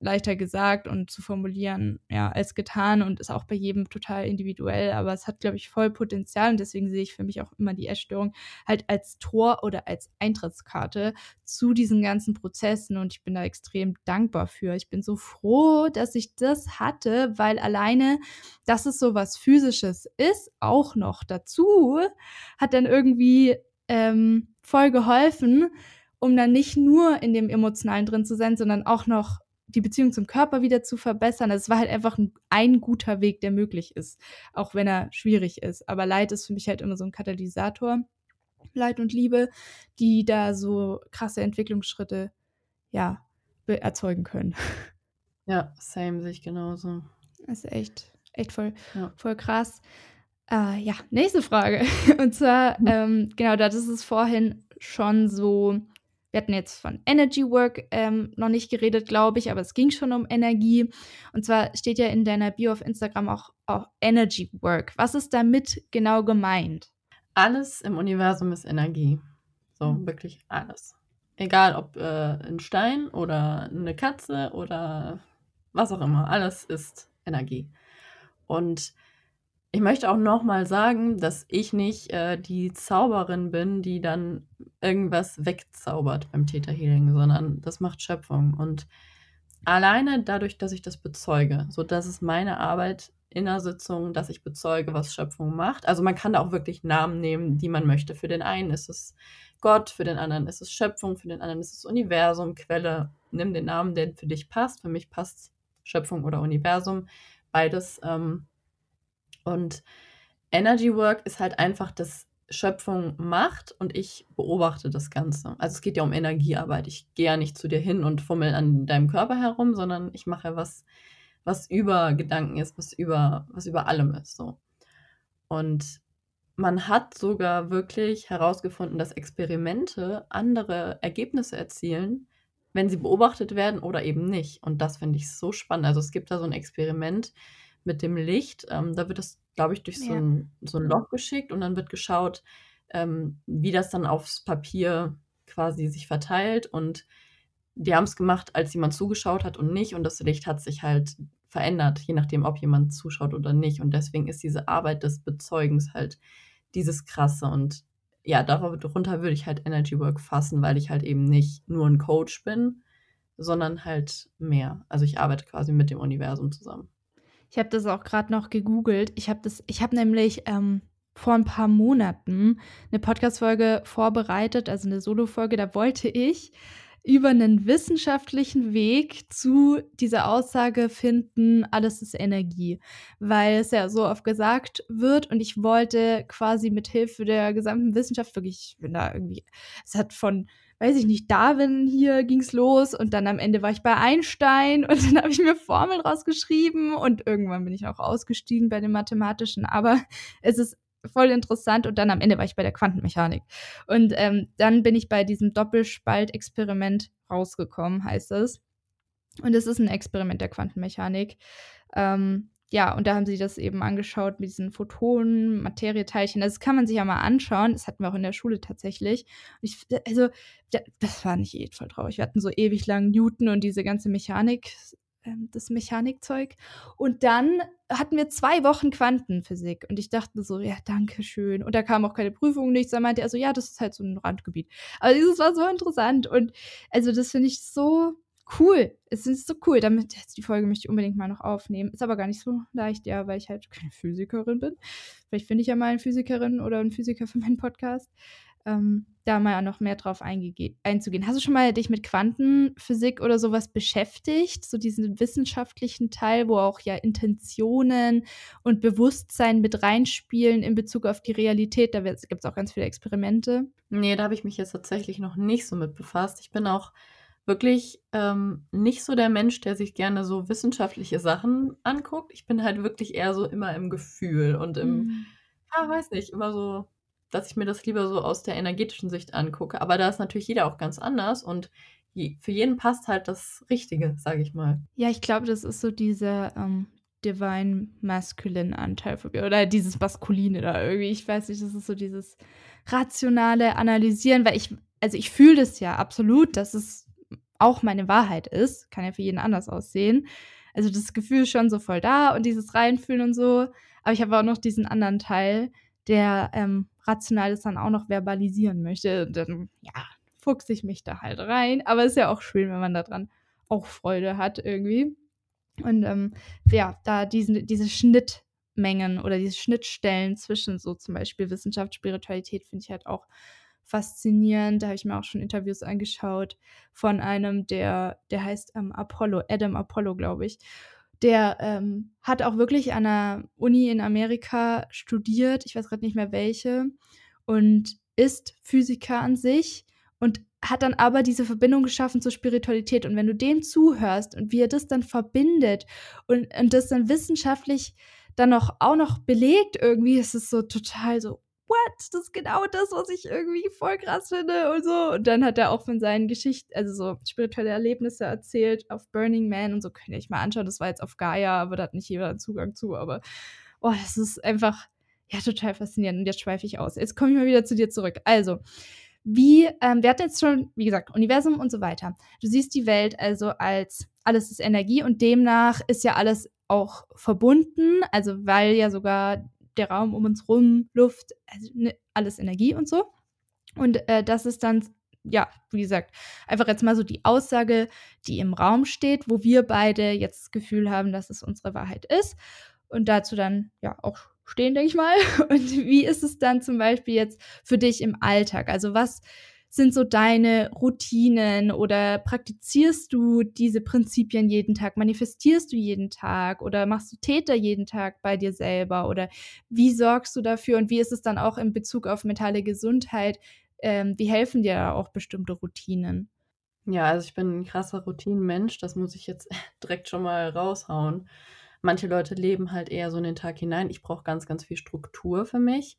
leichter gesagt und zu formulieren, ja, als getan und ist auch bei jedem total individuell, aber es hat, glaube ich, voll Potenzial und deswegen sehe ich für mich auch immer die Essstörung halt als Tor oder als Eintrittskarte zu diesen ganzen Prozessen und ich bin da extrem dankbar für. Ich bin so froh, dass ich das hatte, weil alleine, dass es so was Physisches ist, auch noch dazu, hat dann irgendwie ähm, voll geholfen, um dann nicht nur in dem Emotionalen drin zu sein, sondern auch noch die Beziehung zum Körper wieder zu verbessern. Also es war halt einfach ein, ein, guter Weg, der möglich ist, auch wenn er schwierig ist. Aber Leid ist für mich halt immer so ein Katalysator. Leid und Liebe, die da so krasse Entwicklungsschritte ja erzeugen können. Ja, same sehe ich genauso. Das ist echt, echt voll, ja. voll krass. Äh, ja, nächste Frage. Und zwar, mhm. ähm, genau, da ist es vorhin schon so, wir hatten jetzt von Energy Work ähm, noch nicht geredet, glaube ich, aber es ging schon um Energie. Und zwar steht ja in deiner Bio auf Instagram auch, auch Energy Work. Was ist damit genau gemeint? Alles im Universum ist Energie. So, mhm. wirklich alles. Egal ob äh, ein Stein oder eine Katze oder was auch immer, alles ist Energie. Und ich möchte auch nochmal sagen, dass ich nicht äh, die Zauberin bin, die dann irgendwas wegzaubert beim Theta Healing, sondern das macht Schöpfung. Und alleine dadurch, dass ich das bezeuge, so dass es meine Arbeit in der Sitzung, dass ich bezeuge, was Schöpfung macht. Also man kann da auch wirklich Namen nehmen, die man möchte. Für den einen ist es Gott, für den anderen ist es Schöpfung, für den anderen ist es Universum, Quelle. Nimm den Namen, der für dich passt. Für mich passt Schöpfung oder Universum. Beides. Ähm, und Energy Work ist halt einfach, dass Schöpfung macht und ich beobachte das Ganze. Also es geht ja um Energiearbeit. Ich gehe ja nicht zu dir hin und fummel an deinem Körper herum, sondern ich mache was, was über Gedanken ist, was über, was über allem ist. So. Und man hat sogar wirklich herausgefunden, dass Experimente andere Ergebnisse erzielen, wenn sie beobachtet werden oder eben nicht. Und das finde ich so spannend. Also es gibt da so ein Experiment mit dem Licht. Ähm, da wird das, glaube ich, durch so, ein, so ein Loch geschickt und dann wird geschaut, ähm, wie das dann aufs Papier quasi sich verteilt. Und die haben es gemacht, als jemand zugeschaut hat und nicht. Und das Licht hat sich halt verändert, je nachdem, ob jemand zuschaut oder nicht. Und deswegen ist diese Arbeit des Bezeugens halt dieses Krasse. Und ja, darunter würde ich halt Energy Work fassen, weil ich halt eben nicht nur ein Coach bin, sondern halt mehr. Also ich arbeite quasi mit dem Universum zusammen. Ich habe das auch gerade noch gegoogelt. Ich habe das, nämlich ähm, vor ein paar Monaten eine Podcast-Folge vorbereitet, also eine Solo-Folge. Da wollte ich über einen wissenschaftlichen Weg zu dieser Aussage finden, alles ist Energie, weil es ja so oft gesagt wird und ich wollte quasi mit Hilfe der gesamten Wissenschaft wirklich, ich bin da irgendwie, es hat von weiß ich nicht, Darwin hier ging's los und dann am Ende war ich bei Einstein und dann habe ich mir Formeln rausgeschrieben und irgendwann bin ich auch ausgestiegen bei dem Mathematischen, aber es ist voll interessant und dann am Ende war ich bei der Quantenmechanik. Und ähm, dann bin ich bei diesem Doppelspaltexperiment rausgekommen, heißt es. Und es ist ein Experiment der Quantenmechanik. Ähm, ja, und da haben sie das eben angeschaut mit diesen Photonen, Materieteilchen. Das kann man sich ja mal anschauen. Das hatten wir auch in der Schule tatsächlich. Ich, also, das war nicht eh voll traurig. Wir hatten so ewig lang Newton und diese ganze Mechanik das Mechanikzeug. Und dann hatten wir zwei Wochen Quantenphysik. Und ich dachte so, ja, danke schön. Und da kam auch keine Prüfung, nichts. Da meinte er so, ja, das ist halt so ein Randgebiet. Aber dieses war so interessant. Und also das finde ich so cool. Es ist so cool. Damit die Folge möchte ich unbedingt mal noch aufnehmen. Ist aber gar nicht so leicht, ja, weil ich halt keine Physikerin bin. Vielleicht finde ich ja mal eine Physikerin oder einen Physiker für meinen Podcast ähm, da mal noch mehr drauf einzugehen. Hast du schon mal dich mit Quantenphysik oder sowas beschäftigt? So diesen wissenschaftlichen Teil, wo auch ja Intentionen und Bewusstsein mit reinspielen in Bezug auf die Realität. Da gibt es auch ganz viele Experimente. Nee, da habe ich mich jetzt tatsächlich noch nicht so mit befasst. Ich bin auch wirklich ähm, nicht so der Mensch, der sich gerne so wissenschaftliche Sachen anguckt. Ich bin halt wirklich eher so immer im Gefühl und im, mhm. ja, weiß nicht, immer so dass ich mir das lieber so aus der energetischen Sicht angucke. Aber da ist natürlich jeder auch ganz anders und für jeden passt halt das Richtige, sage ich mal. Ja, ich glaube, das ist so dieser ähm, Divine Masculine Anteil von mir oder dieses Maskuline da irgendwie. Ich weiß nicht, das ist so dieses rationale Analysieren, weil ich, also ich fühle das ja absolut, dass es auch meine Wahrheit ist. Kann ja für jeden anders aussehen. Also das Gefühl ist schon so voll da und dieses Reinfühlen und so. Aber ich habe auch noch diesen anderen Teil, der ähm, rational das dann auch noch verbalisieren möchte. Und dann, ja, fuchse ich mich da halt rein. Aber es ist ja auch schön, wenn man daran auch Freude hat irgendwie. Und ähm, ja, da diesen, diese Schnittmengen oder diese Schnittstellen zwischen so zum Beispiel Wissenschaft, Spiritualität finde ich halt auch faszinierend. Da habe ich mir auch schon Interviews angeschaut von einem, der, der heißt ähm, Apollo, Adam Apollo, glaube ich der ähm, hat auch wirklich an einer Uni in Amerika studiert, ich weiß gerade nicht mehr welche. und ist Physiker an sich und hat dann aber diese Verbindung geschaffen zur Spiritualität. Und wenn du dem zuhörst und wie er das dann verbindet und, und das dann wissenschaftlich dann noch, auch noch belegt, irgendwie ist es so total so, what? Das ist genau das, was ich irgendwie voll krass finde und so. Und dann hat er auch von seinen Geschichten, also so spirituelle Erlebnisse erzählt auf Burning Man und so. Könnt ihr euch mal anschauen. Das war jetzt auf Gaia, aber da hat nicht jeder Zugang zu. Aber, oh, das ist einfach, ja, total faszinierend. Und jetzt schweife ich aus. Jetzt komme ich mal wieder zu dir zurück. Also, wie, ähm, wir hatten jetzt schon, wie gesagt, Universum und so weiter. Du siehst die Welt also als alles ist Energie und demnach ist ja alles auch verbunden, also weil ja sogar der Raum um uns rum, Luft, also ne, alles Energie und so. Und äh, das ist dann, ja, wie gesagt, einfach jetzt mal so die Aussage, die im Raum steht, wo wir beide jetzt das Gefühl haben, dass es unsere Wahrheit ist. Und dazu dann ja auch stehen, denke ich mal. Und wie ist es dann zum Beispiel jetzt für dich im Alltag? Also was sind so deine Routinen oder praktizierst du diese Prinzipien jeden Tag? Manifestierst du jeden Tag oder machst du Täter jeden Tag bei dir selber? Oder wie sorgst du dafür und wie ist es dann auch in Bezug auf mentale Gesundheit? Ähm, wie helfen dir da auch bestimmte Routinen? Ja, also ich bin ein krasser Routinenmensch, das muss ich jetzt direkt schon mal raushauen. Manche Leute leben halt eher so in den Tag hinein. Ich brauche ganz, ganz viel Struktur für mich.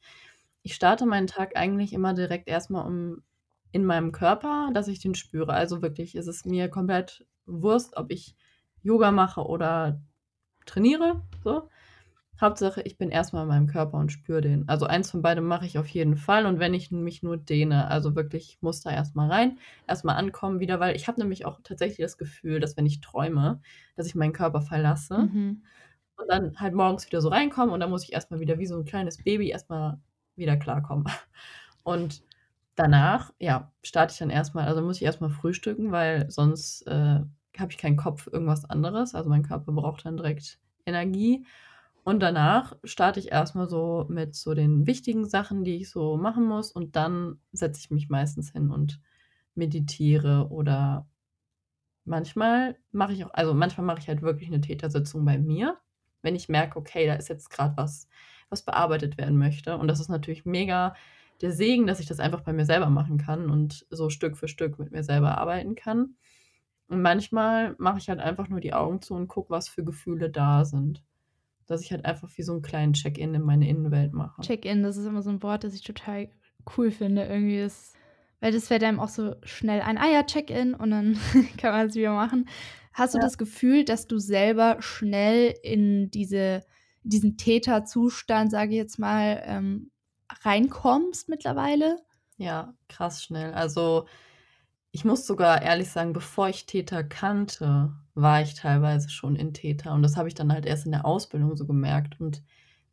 Ich starte meinen Tag eigentlich immer direkt erstmal um in meinem Körper, dass ich den spüre. Also wirklich, ist es mir komplett Wurst, ob ich Yoga mache oder trainiere. So. Hauptsache, ich bin erstmal in meinem Körper und spüre den. Also eins von beidem mache ich auf jeden Fall. Und wenn ich mich nur dehne, also wirklich, ich muss da erstmal rein, erstmal ankommen wieder, weil ich habe nämlich auch tatsächlich das Gefühl, dass wenn ich träume, dass ich meinen Körper verlasse mhm. und dann halt morgens wieder so reinkomme und dann muss ich erstmal wieder wie so ein kleines Baby erstmal wieder klarkommen. Und danach, ja, starte ich dann erstmal, also muss ich erstmal frühstücken, weil sonst äh, habe ich keinen Kopf für irgendwas anderes. Also mein Körper braucht dann direkt Energie. Und danach starte ich erstmal so mit so den wichtigen Sachen, die ich so machen muss. Und dann setze ich mich meistens hin und meditiere oder manchmal mache ich auch, also manchmal mache ich halt wirklich eine Tätersitzung bei mir, wenn ich merke, okay, da ist jetzt gerade was, was bearbeitet werden möchte. Und das ist natürlich mega der Segen, dass ich das einfach bei mir selber machen kann und so Stück für Stück mit mir selber arbeiten kann. Und manchmal mache ich halt einfach nur die Augen zu und gucke, was für Gefühle da sind. Dass ich halt einfach wie so einen kleinen Check-in in meine Innenwelt mache. Check-in, das ist immer so ein Wort, das ich total cool finde. Irgendwie ist, weil das fällt einem auch so schnell ein, ah ja, Check-in und dann kann man es wieder machen. Hast du ja. das Gefühl, dass du selber schnell in diese, diesen Täterzustand, sage ich jetzt mal, ähm, reinkommst mittlerweile? Ja, krass schnell. Also ich muss sogar ehrlich sagen, bevor ich Täter kannte, war ich teilweise schon in Täter. Und das habe ich dann halt erst in der Ausbildung so gemerkt. Und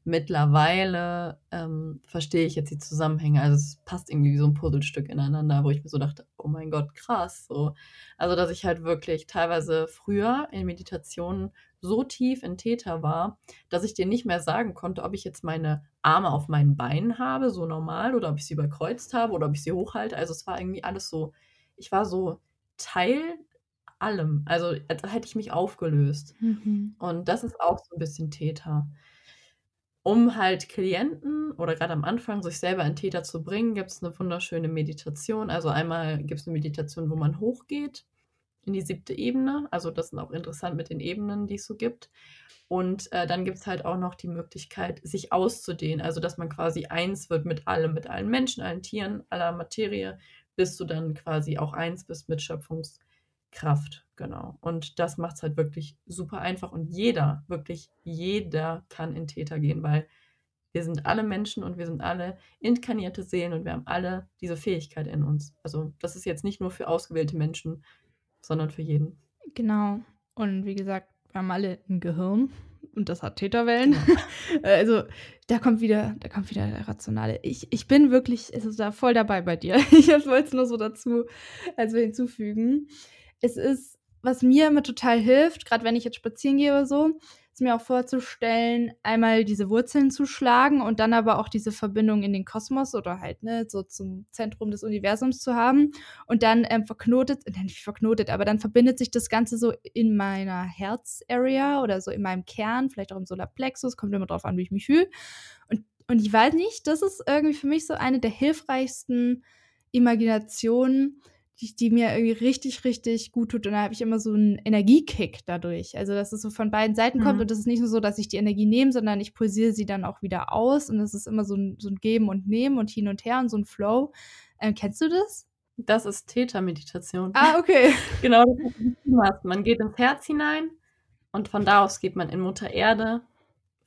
mittlerweile ähm, verstehe ich jetzt die Zusammenhänge. Also es passt irgendwie wie so ein Puzzlestück ineinander, wo ich mir so dachte, oh mein Gott, krass. So. Also dass ich halt wirklich teilweise früher in Meditationen so tief in Täter war, dass ich dir nicht mehr sagen konnte, ob ich jetzt meine Arme auf meinen Beinen habe, so normal, oder ob ich sie überkreuzt habe oder ob ich sie hochhalte. Also es war irgendwie alles so, ich war so Teil allem. Also als hätte ich mich aufgelöst. Mhm. Und das ist auch so ein bisschen Täter. Um halt Klienten oder gerade am Anfang sich selber in Täter zu bringen, gibt es eine wunderschöne Meditation. Also einmal gibt es eine Meditation, wo man hochgeht in die siebte Ebene. Also das ist auch interessant mit den Ebenen, die es so gibt. Und äh, dann gibt es halt auch noch die Möglichkeit, sich auszudehnen. Also dass man quasi eins wird mit allem, mit allen Menschen, allen Tieren, aller Materie, bis du dann quasi auch eins bist mit Schöpfungskraft. Genau. Und das macht es halt wirklich super einfach. Und jeder, wirklich jeder kann in Täter gehen, weil wir sind alle Menschen und wir sind alle inkarnierte Seelen und wir haben alle diese Fähigkeit in uns. Also das ist jetzt nicht nur für ausgewählte Menschen, sondern für jeden. Genau. Und wie gesagt, wir haben alle ein Gehirn und das hat Täterwellen. Genau. also da kommt wieder, da kommt wieder der Rationale. Ich, ich bin wirklich, es ist da voll dabei bei dir. Ich wollte es nur so dazu, also hinzufügen. Es ist, was mir immer total hilft, gerade wenn ich jetzt spazieren gehe oder so, mir auch vorzustellen, einmal diese Wurzeln zu schlagen und dann aber auch diese Verbindung in den Kosmos oder halt, ne, so zum Zentrum des Universums zu haben und dann ähm, verknotet, äh, nicht verknotet, aber dann verbindet sich das Ganze so in meiner Herz-Area oder so in meinem Kern, vielleicht auch im Solarplexus, kommt immer drauf an, wie ich mich fühle. Und und ich weiß nicht, das ist irgendwie für mich so eine der hilfreichsten Imaginationen, die, die mir irgendwie richtig, richtig gut tut. Und da habe ich immer so einen Energiekick dadurch. Also, dass es so von beiden Seiten kommt. Mhm. Und das ist nicht nur so, dass ich die Energie nehme, sondern ich pulsiere sie dann auch wieder aus. Und es ist immer so ein, so ein Geben und Nehmen und hin und her und so ein Flow. Ähm, kennst du das? Das ist Theta-Meditation. Ah, okay. Genau das. Man geht ins Herz hinein und von da aus geht man in Mutter Erde,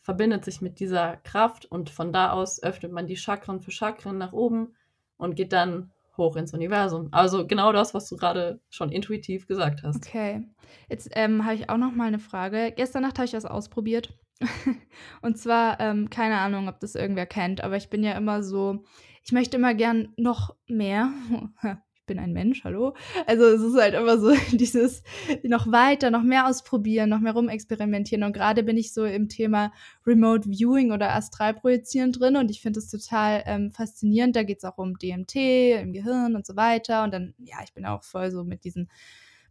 verbindet sich mit dieser Kraft und von da aus öffnet man die Chakren für Chakren nach oben und geht dann hoch ins Universum. Also genau das, was du gerade schon intuitiv gesagt hast. Okay. Jetzt ähm, habe ich auch noch mal eine Frage. Gestern Nacht habe ich was ausprobiert. und zwar, ähm, keine Ahnung, ob das irgendwer kennt, aber ich bin ja immer so, ich möchte immer gern noch mehr. Bin ein Mensch, hallo. Also es ist halt immer so dieses noch weiter, noch mehr ausprobieren, noch mehr rumexperimentieren. Und gerade bin ich so im Thema Remote Viewing oder Astralprojizieren drin und ich finde es total ähm, faszinierend. Da geht es auch um DMT im Gehirn und so weiter. Und dann, ja, ich bin auch voll so mit diesen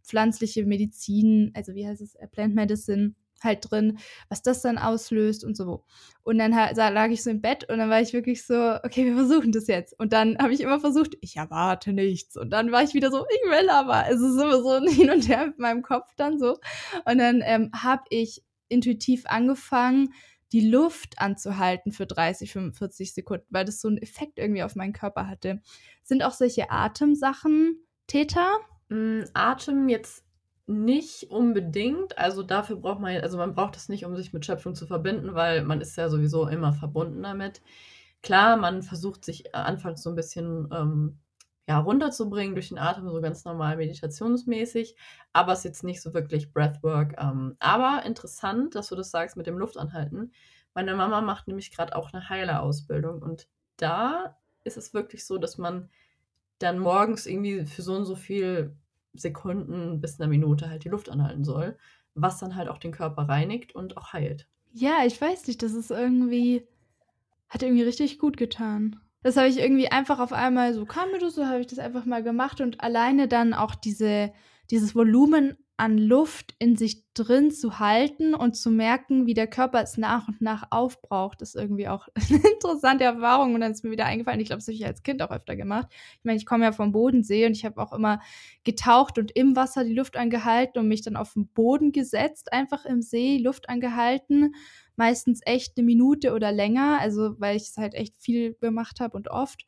pflanzliche Medizin, also wie heißt es, Plant Medicine halt drin, was das dann auslöst und so. Und dann lag ich so im Bett und dann war ich wirklich so, okay, wir versuchen das jetzt. Und dann habe ich immer versucht, ich erwarte nichts. Und dann war ich wieder so, ich will aber. Es ist immer so ein Hin und Her mit meinem Kopf dann so. Und dann ähm, habe ich intuitiv angefangen, die Luft anzuhalten für 30, 45 Sekunden, weil das so einen Effekt irgendwie auf meinen Körper hatte. Sind auch solche Atemsachen Täter? Mm, Atem jetzt nicht unbedingt. Also dafür braucht man, also man braucht es nicht, um sich mit Schöpfung zu verbinden, weil man ist ja sowieso immer verbunden damit. Klar, man versucht sich anfangs so ein bisschen ähm, ja, runterzubringen durch den Atem, so ganz normal meditationsmäßig, aber es ist jetzt nicht so wirklich Breathwork. Ähm, aber interessant, dass du das sagst mit dem Luftanhalten. Meine Mama macht nämlich gerade auch eine Heilerausbildung und da ist es wirklich so, dass man dann morgens irgendwie für so und so viel Sekunden bis einer Minute halt die Luft anhalten soll, was dann halt auch den Körper reinigt und auch heilt. Ja, ich weiß nicht, das ist irgendwie, hat irgendwie richtig gut getan. Das habe ich irgendwie einfach auf einmal so kam mir das, so habe ich das einfach mal gemacht und alleine dann auch diese, dieses Volumen an Luft in sich drin zu halten und zu merken, wie der Körper es nach und nach aufbraucht, ist irgendwie auch eine interessante Erfahrung. Und dann ist mir wieder eingefallen, ich glaube, das habe ich als Kind auch öfter gemacht. Ich meine, ich komme ja vom Bodensee und ich habe auch immer getaucht und im Wasser die Luft angehalten und mich dann auf den Boden gesetzt, einfach im See, Luft angehalten. Meistens echt eine Minute oder länger, also weil ich es halt echt viel gemacht habe und oft.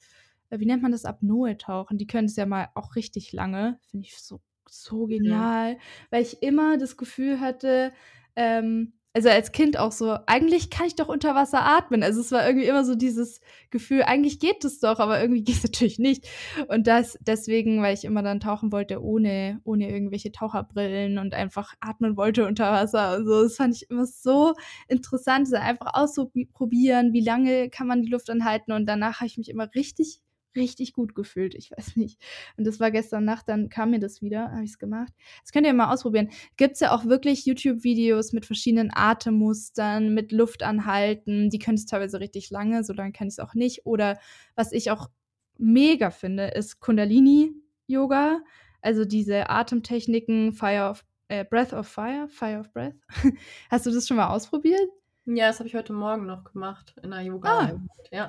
Äh, wie nennt man das? Apnoe-Tauchen. Die können es ja mal auch richtig lange. Finde ich so so genial, ja. weil ich immer das Gefühl hatte, ähm, also als Kind auch so, eigentlich kann ich doch unter Wasser atmen. Also es war irgendwie immer so dieses Gefühl, eigentlich geht es doch, aber irgendwie geht es natürlich nicht. Und das deswegen, weil ich immer dann tauchen wollte ohne, ohne irgendwelche Taucherbrillen und einfach atmen wollte unter Wasser und so. Das fand ich immer so interessant, das einfach auszuprobieren, wie lange kann man die Luft anhalten und danach habe ich mich immer richtig richtig gut gefühlt. Ich weiß nicht. Und das war gestern Nacht, dann kam mir das wieder, habe ich es gemacht. Das könnt ihr mal ausprobieren. Gibt es ja auch wirklich YouTube-Videos mit verschiedenen Atemmustern, mit Luft anhalten. Die können es teilweise richtig lange, so lange kann ich es auch nicht. Oder was ich auch mega finde, ist Kundalini-Yoga. Also diese Atemtechniken, Fire of, äh, Breath of Fire, Fire of Breath. Hast du das schon mal ausprobiert? Ja, das habe ich heute Morgen noch gemacht in der yoga ah. Ja.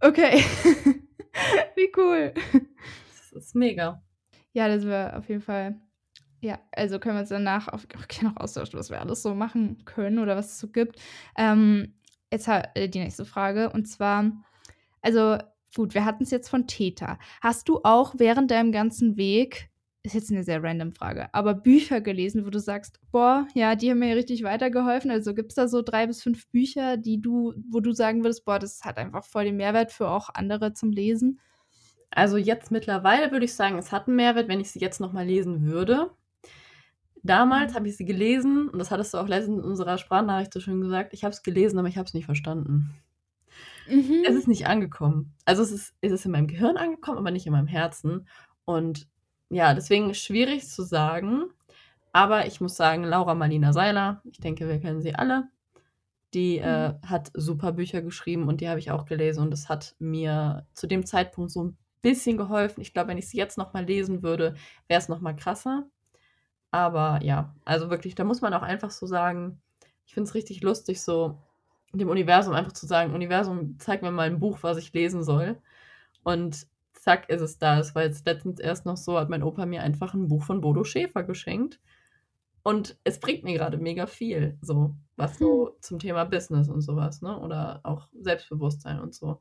Okay. Wie cool. Das ist mega. Ja, das wäre auf jeden Fall. Ja, also können wir uns danach auch okay, noch austauschen, was wir alles so machen können oder was es so gibt. Ähm, jetzt äh, die nächste Frage und zwar, also gut, wir hatten es jetzt von Täter. Hast du auch während deinem ganzen Weg ist jetzt eine sehr random Frage, aber Bücher gelesen, wo du sagst, boah, ja, die haben mir richtig weitergeholfen. Also gibt es da so drei bis fünf Bücher, die du, wo du sagen würdest, boah, das hat einfach voll den Mehrwert für auch andere zum Lesen? Also jetzt mittlerweile würde ich sagen, es hat einen Mehrwert, wenn ich sie jetzt nochmal lesen würde. Damals mhm. habe ich sie gelesen, und das hattest du auch letztens in unserer Sprachnachricht so schön gesagt, ich habe es gelesen, aber ich habe es nicht verstanden. Mhm. Es ist nicht angekommen. Also es ist, es ist in meinem Gehirn angekommen, aber nicht in meinem Herzen. Und ja, deswegen schwierig zu sagen. Aber ich muss sagen, Laura Marlina Seiler, ich denke, wir kennen sie alle, die äh, mhm. äh, hat super Bücher geschrieben und die habe ich auch gelesen und das hat mir zu dem Zeitpunkt so ein bisschen geholfen. Ich glaube, wenn ich sie jetzt nochmal lesen würde, wäre es nochmal krasser. Aber ja, also wirklich, da muss man auch einfach so sagen, ich finde es richtig lustig, so dem Universum einfach zu sagen, Universum, zeig mir mal ein Buch, was ich lesen soll. Und zack, ist es da. Es war jetzt letztens erst noch so, hat mein Opa mir einfach ein Buch von Bodo Schäfer geschenkt. Und es bringt mir gerade mega viel, so, was so hm. zum Thema Business und sowas, ne? Oder auch Selbstbewusstsein und so.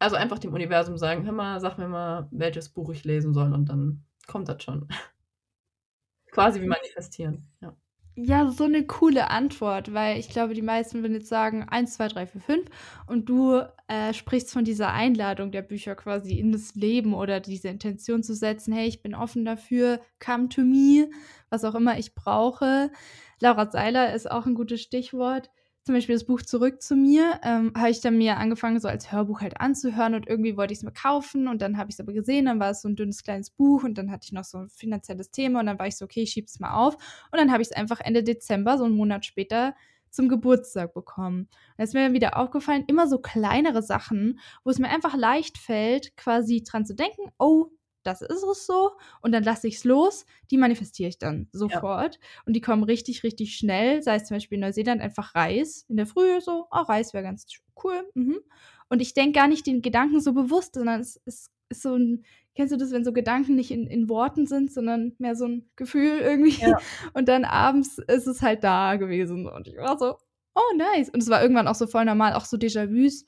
Also einfach dem Universum sagen, hör mal, sag mir mal, welches Buch ich lesen soll und dann kommt das schon. Quasi wie manifestieren, ja. Ja, so eine coole Antwort, weil ich glaube, die meisten würden jetzt sagen 1, 2, 3, 4, 5 und du äh, sprichst von dieser Einladung der Bücher quasi in das Leben oder diese Intention zu setzen, hey, ich bin offen dafür, come to me, was auch immer ich brauche. Laura Seiler ist auch ein gutes Stichwort zum Beispiel das Buch Zurück zu mir, ähm, habe ich dann mir angefangen, so als Hörbuch halt anzuhören und irgendwie wollte ich es mir kaufen und dann habe ich es aber gesehen, dann war es so ein dünnes kleines Buch und dann hatte ich noch so ein finanzielles Thema und dann war ich so, okay, ich schieb's mal auf und dann habe ich es einfach Ende Dezember, so einen Monat später, zum Geburtstag bekommen. Und es ist mir dann wieder aufgefallen, immer so kleinere Sachen, wo es mir einfach leicht fällt, quasi dran zu denken, oh, das ist es so und dann lasse ich es los, die manifestiere ich dann sofort ja. und die kommen richtig, richtig schnell, sei es zum Beispiel in Neuseeland einfach Reis, in der Früh so, oh, Reis wäre ganz cool mhm. und ich denke gar nicht den Gedanken so bewusst, sondern es, es ist so ein, kennst du das, wenn so Gedanken nicht in, in Worten sind, sondern mehr so ein Gefühl irgendwie ja. und dann abends ist es halt da gewesen und ich war so, oh nice und es war irgendwann auch so voll normal, auch so Déjà-vus,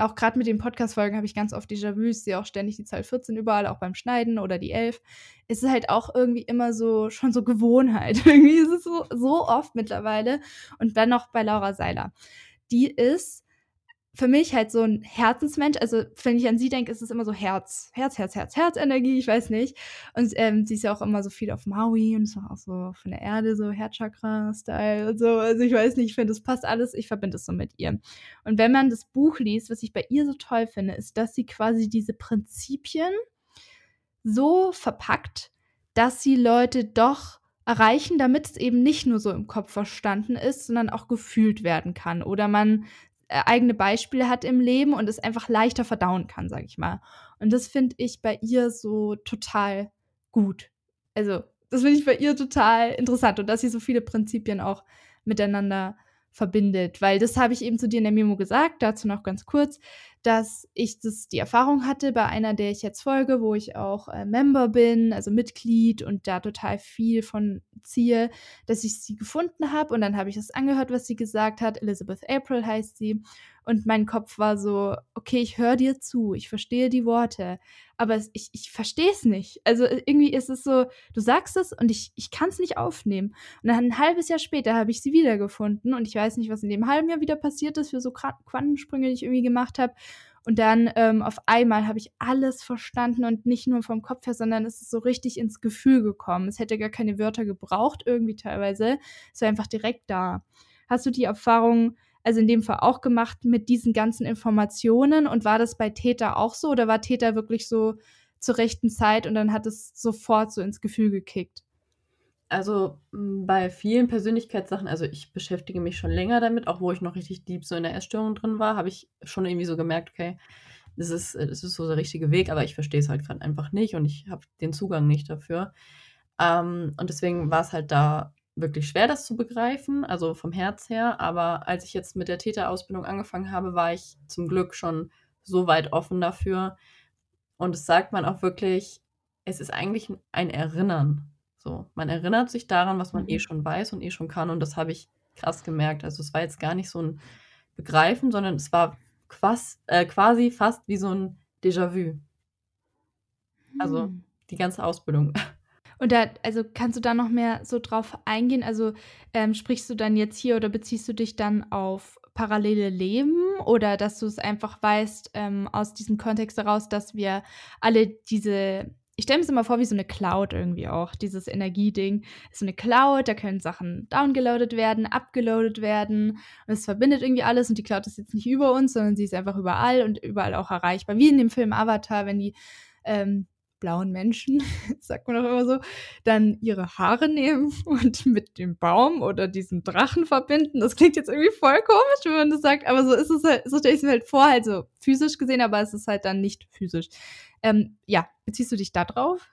auch gerade mit den Podcast-Folgen habe ich ganz oft Déjà-vus, sehe auch ständig die Zahl 14 überall, auch beim Schneiden oder die 11. Es ist halt auch irgendwie immer so, schon so Gewohnheit. irgendwie ist es so, so oft mittlerweile. Und dann noch bei Laura Seiler. Die ist für mich halt so ein Herzensmensch. Also, wenn ich an sie denke, ist es immer so Herz, Herz, Herz, Herz, Herzenergie, ich weiß nicht. Und ähm, sie ist ja auch immer so viel auf Maui und ist auch so von der Erde, so Herzchakra-Style und so. Also, ich weiß nicht, ich finde, das passt alles. Ich verbinde es so mit ihr. Und wenn man das Buch liest, was ich bei ihr so toll finde, ist, dass sie quasi diese Prinzipien so verpackt, dass sie Leute doch erreichen, damit es eben nicht nur so im Kopf verstanden ist, sondern auch gefühlt werden kann. Oder man eigene Beispiele hat im Leben und es einfach leichter verdauen kann, sag ich mal. Und das finde ich bei ihr so total gut. Also, das finde ich bei ihr total interessant und dass sie so viele Prinzipien auch miteinander verbindet, weil das habe ich eben zu dir in der Memo gesagt, dazu noch ganz kurz, dass ich das die Erfahrung hatte bei einer, der ich jetzt folge, wo ich auch äh, Member bin, also Mitglied und da total viel von ziehe, dass ich sie gefunden habe und dann habe ich das angehört, was sie gesagt hat. Elizabeth April heißt sie und mein Kopf war so, okay, ich höre dir zu, ich verstehe die Worte, aber es, ich, ich verstehe es nicht. Also äh, irgendwie ist es so, du sagst es und ich, ich kann es nicht aufnehmen. Und dann ein halbes Jahr später habe ich sie wiedergefunden und ich weiß nicht, was in dem halben Jahr wieder passiert ist für so Quantensprünge, die ich irgendwie gemacht habe. Und dann ähm, auf einmal habe ich alles verstanden und nicht nur vom Kopf her, sondern es ist so richtig ins Gefühl gekommen. Es hätte gar keine Wörter gebraucht, irgendwie teilweise. Es war einfach direkt da. Hast du die Erfahrung, also in dem Fall auch gemacht mit diesen ganzen Informationen? Und war das bei Täter auch so oder war Täter wirklich so zur rechten Zeit und dann hat es sofort so ins Gefühl gekickt? Also hm, bei vielen Persönlichkeitssachen, also ich beschäftige mich schon länger damit, auch wo ich noch richtig deep so in der Essstörung drin war, habe ich schon irgendwie so gemerkt, okay, das ist, äh, das ist so der richtige Weg, aber ich verstehe es halt gerade einfach nicht und ich habe den Zugang nicht dafür. Ähm, und deswegen war es halt da wirklich schwer, das zu begreifen, also vom Herz her. Aber als ich jetzt mit der Täterausbildung angefangen habe, war ich zum Glück schon so weit offen dafür. Und es sagt man auch wirklich, es ist eigentlich ein Erinnern. So, man erinnert sich daran, was man eh mhm. schon weiß und eh schon kann. Und das habe ich krass gemerkt. Also es war jetzt gar nicht so ein Begreifen, sondern es war quas, äh, quasi fast wie so ein Déjà-vu. Also hm. die ganze Ausbildung. Und da, also kannst du da noch mehr so drauf eingehen? Also ähm, sprichst du dann jetzt hier oder beziehst du dich dann auf parallele Leben oder dass du es einfach weißt ähm, aus diesem Kontext heraus, dass wir alle diese ich stelle mir es immer vor wie so eine Cloud irgendwie auch, dieses Energieding. Ist so eine Cloud, da können Sachen downgeloadet werden, abgeloadet werden und es verbindet irgendwie alles und die Cloud ist jetzt nicht über uns, sondern sie ist einfach überall und überall auch erreichbar. Wie in dem Film Avatar, wenn die ähm, blauen Menschen, sagt man auch immer so, dann ihre Haare nehmen und mit dem Baum oder diesem Drachen verbinden. Das klingt jetzt irgendwie voll komisch, wenn man das sagt, aber so ist es halt, so stelle ich es mir halt vor, halt so physisch gesehen, aber es ist halt dann nicht physisch. Ähm, ja, beziehst du dich da drauf?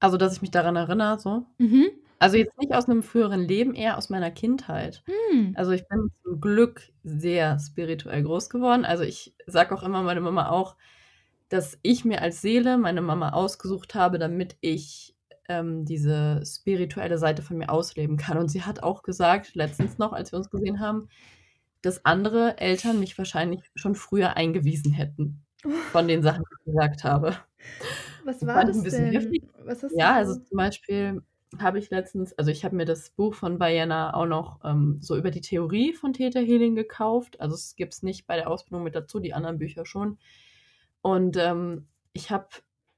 Also, dass ich mich daran erinnere, so? Mhm. Also, jetzt nicht aus 'nem früheren Leben, eher aus meiner Kindheit. Hm. Also, ich bin zum Glück sehr spirituell groß geworden. Also, ich sage auch immer meine Mama auch, dass ich mir als Seele meine Mama ausgesucht habe, damit ich, ähm, diese spirituelle Seite von mir ausleben kann. Und sie hat auch gesagt, letztens noch, als wir uns gesehen haben, dass andere Eltern mich wahrscheinlich schon früher eingewiesen hätten von den Sachen, die ich gesagt habe. Was Das war das bisschen denn? heftig. Was hast du Ja, also, so zum Beispiel habe ich letztens also, ich habe mir das Buch von Diana auch noch, ähm, so über die Theorie von Theta Healing gekauft. Also, es gibt's nicht bei der Ausbildung mit dazu, die anderen Bücher schon. Und, ähm, ich habe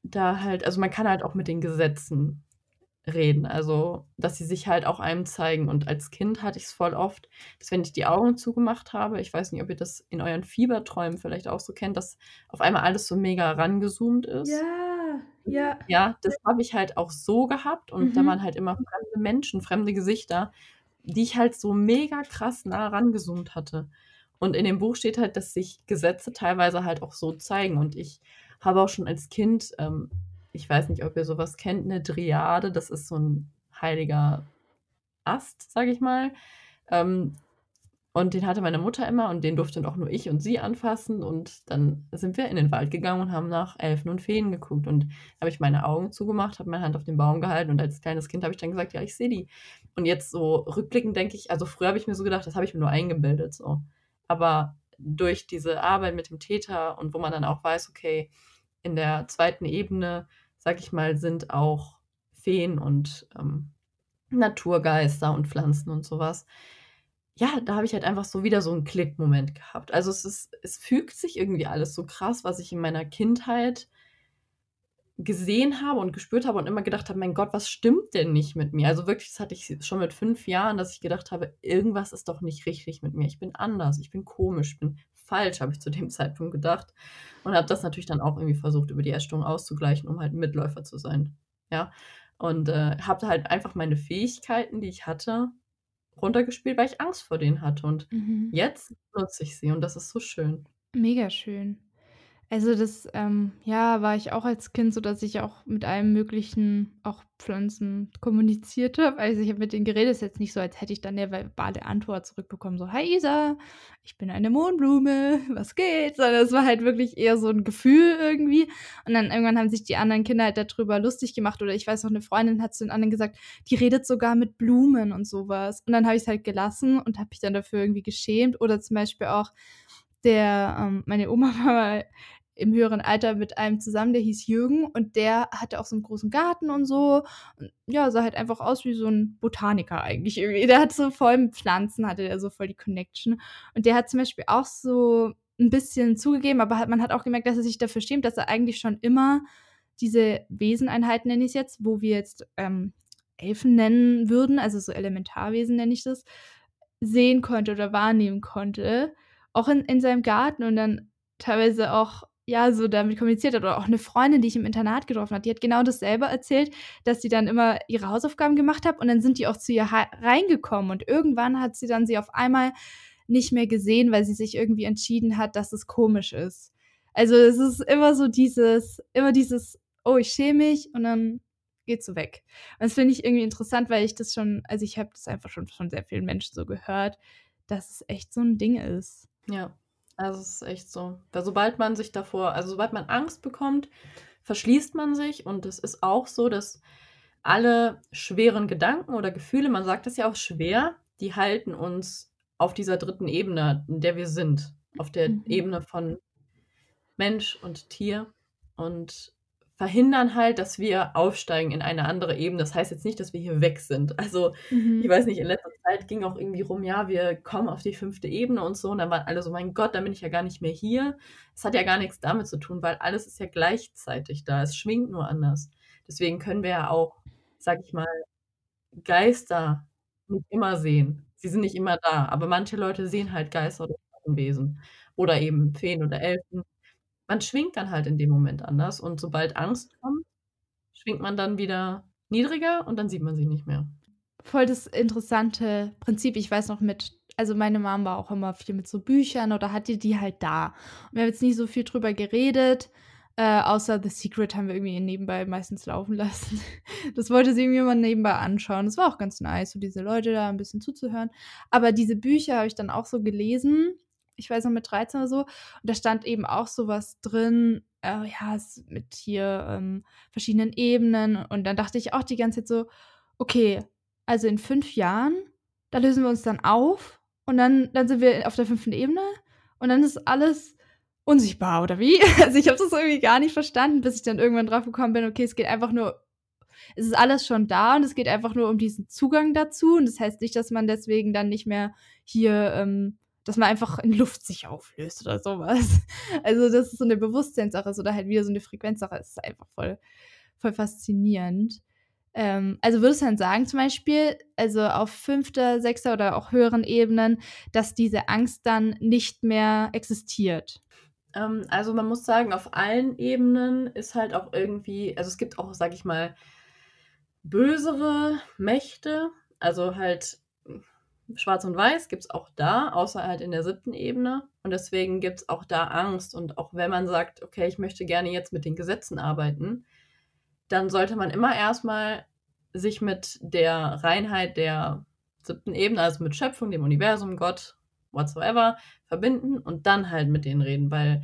da halt also, man kann halt auch mit den Gesetzen reden, also, dass sie sich halt auch einem zeigen. Und als Kind hatte ich's voll oft, dass wenn ich die Augen zugemacht habe ich weiß nicht, ob ihr das in euren Fieberträumen vielleicht auch so kennt, dass auf einmal alles so mega rangezoomt ist. Ja, ja. Ja, das habe ich halt auch so gehabt und da Mhm. waren halt immer fremde Menschen, fremde Gesichter, die ich halt so mega krass nah rangezoomt hatte. Und in dem Buch steht halt, dass sich Gesetze teilweise halt auch so zeigen. Und ich habe auch schon als Kind ähm, ich weiß nicht, ob ihr so was kennt, 'ne Dryade, das ist so 'n heiliger Ast, sage ich mal. Ähm, und den hatte meine Mutter immer und den durfte auch nur ich und sie anfassen. Und dann sind wir in den Wald gegangen und haben nach Elfen und Feen geguckt. Und habe ich meine Augen zugemacht, habe meine Hand auf den Baum gehalten und als kleines Kind habe ich dann gesagt: „Ja, ich sehe die.“ Und jetzt so rückblickend denke ich also, früher habe ich mir so gedacht, das habe ich mir nur eingebildet so. Aber durch diese Arbeit mit dem Theta und wo man dann auch weiß, okay, in der 2. Ebene, sage ich mal, sind auch Feen und, ähm, Naturgeister und Pflanzen und so was. Ja, da habe ich halt einfach so wieder so 'n Klickmoment gehabt. Also, es ist es fügt sich irgendwie alles so krass, was ich in meiner Kindheit gesehen habe und gespürt habe und immer gedacht habe: „Mein Gott, was stimmt denn nicht mit mir?“ Also, wirklich, das hatte ich schon mit 5 Jahren, dass ich gedacht habe: „Irgendwas ist doch nicht richtig mit mir. Ich bin anders, ich bin komisch, ich bin falsch“, habe ich zu dem Zeitpunkt gedacht. Und habe das natürlich dann auch irgendwie versucht, über die Essstörung auszugleichen, um halt Mitläufer zu sein, ja? Und, äh, habe halt einfach meine Fähigkeiten, die ich hatte, runtergespielt, weil ich Angst vor denen hatte. Und Mhm. jetzt nutze ich sie und das ist so schön. Mega schön. Also, das, ähm, ja, war ich auch als Kind so, dass ich auch mit allem Möglichen, auch Pflanzen kommuniziert habe. Also, ich habe mit denen geredet. Ist jetzt nicht so, als hätte ich dann 'ne verbale Antwort zurückbekommen, so: „Hi Isa, ich bin eine Mohnblume, was geht?“ Sondern es war halt wirklich eher so 'n Gefühl irgendwie. Und dann irgendwann haben sich die anderen Kinder halt da drüber lustig gemacht oder ich weiß noch, 'ne Freundin hat zu den anderen gesagt: „Die redet sogar mit Blumen“ und so was. Und dann habe ich's halt gelassen und habe mich dann dafür irgendwie geschämt. Oder zum Beispiel auch der ähm, meine Oma war mal im höheren Alter mit einem zusammen, der hieß Jürgen und der hatte auch so 'n großen Garten und so. Ja, sah halt einfach aus wie so 'n Botaniker eigentlich irgendwie. Der hat so voll mit Pflanzen hatte der so voll die Connection. Und der hat zum Beispiel auch so 'n bisschen zugegeben, aber hat man hat auch gemerkt, dass er sich dafür schämt, dass er eigentlich schon immer diese Weseneinheiten, nenne ich's jetzt, wo wir jetzt, ähm, Elfen nennen würden, also, so Elementarwesen nenne ich das, sehen konnte oder wahrnehmen konnte, auch in in seinem Garten und dann teilweise auch, ja, so damit kommuniziert hat. Oder auch 'ne Freundin, die ich im Internat getroffen habe, die hat genau dasselbe erzählt, dass sie dann immer ihre Hausaufgaben gemacht hat und dann sind die auch zu ihr reingekommen und irgendwann hat sie dann sie auf einmal nicht mehr gesehen, weil sie sich irgendwie entschieden hat, dass es komisch ist. Also, es ist immer so dieses immer dieses: „Oh, ich schäme mich“, und dann geht sie weg. Und das finde ich irgendwie interessant, weil ich das schon also, ich habe das einfach schon von sehr vielen Menschen so gehört, dass es echt so 'n Ding ist. Ja, also, es ist echt so. Weil sobald man sich davor also, sobald man Angst bekommt, verschließt man sich. Und es ist auch so, dass alle schweren Gedanken oder Gefühle man sagt das ja auch schwer, die halten uns auf dieser 3. Ebene, in der wir sind, auf der Mhm. Ebene von Mensch und Tier und verhindern halt, dass wir aufsteigen in eine andere Ebene. Das heißt jetzt nicht, dass wir hier weg sind. Also, ich Mhm. weiß nicht, in letzter Zeit ging auch irgendwie rum: „Ja, wir kommen auf die 5. Ebene“ und so. Und dann waren alle so: „Mein Gott, dann bin ich ja gar nicht mehr hier.“ Es hat ja gar nix damit zu tun, weil alles ist ja gleichzeitig da. Es schwingt nur anders. Deswegen können wir ja auch, sage ich mal, Geister nicht immer sehen. Sie sind nicht immer da, aber manche Leute sehen halt Geister oder Schattenwesen oder eben Feen oder Elfen. Man schwingt dann halt in dem Moment anders und sobald Angst kommt, schwingt man dann wieder niedriger und dann sieht man sie nicht mehr. Voll das interessante Prinzip. Ich weiß noch mit also, meine Mom war auch immer viel mit so Büchern oder hatte die halt da. Wir haben jetzt nicht so viel drüber geredet, Äh, außer The Secret haben wir irgendwie nebenbei meistens laufen lassen. Das wollte sie irgendwie mal nebenbei anschauen. Das war auch ganz nice, so diese Leute da ein bisschen zuzuhören. Aber diese Bücher habe ich dann auch so gelesen. Ich weiß noch mit 13 oder so. Und da stand eben auch sowas drin, äh, ja, mit hier ähm, verschiedenen Ebenen. Und dann dachte ich auch die ganze Zeit so, okay, also in fünf Jahren, da lösen wir uns dann auf und dann, dann sind wir auf der fünften Ebene und dann ist alles unsichtbar, oder wie? Also ich habe das irgendwie gar nicht verstanden, bis ich dann irgendwann drauf gekommen bin, okay, es geht einfach nur, es ist alles schon da und es geht einfach nur um diesen Zugang dazu. Und das heißt nicht, dass man deswegen dann nicht mehr hier, ähm, dass man einfach in Luft sich auflöst oder sowas. Also das ist so eine Bewusstseinssache oder halt wieder so eine Frequenzsache. Es ist einfach voll, voll faszinierend. Ähm, also würdest du dann sagen, zum Beispiel, also auf fünfter, sechster oder auch höheren Ebenen, dass diese Angst dann nicht mehr existiert? Ähm, also man muss sagen, auf allen Ebenen ist halt auch irgendwie, also es gibt auch, sag ich mal, bösere Mächte, also halt Schwarz und Weiß gibt es auch da, außer halt in der siebten Ebene. Und deswegen gibt es auch da Angst. Und auch wenn man sagt, okay, ich möchte gerne jetzt mit den Gesetzen arbeiten, dann sollte man immer erstmal sich mit der Reinheit der siebten Ebene, also mit Schöpfung, dem Universum, Gott, whatsoever, verbinden und dann halt mit denen reden, weil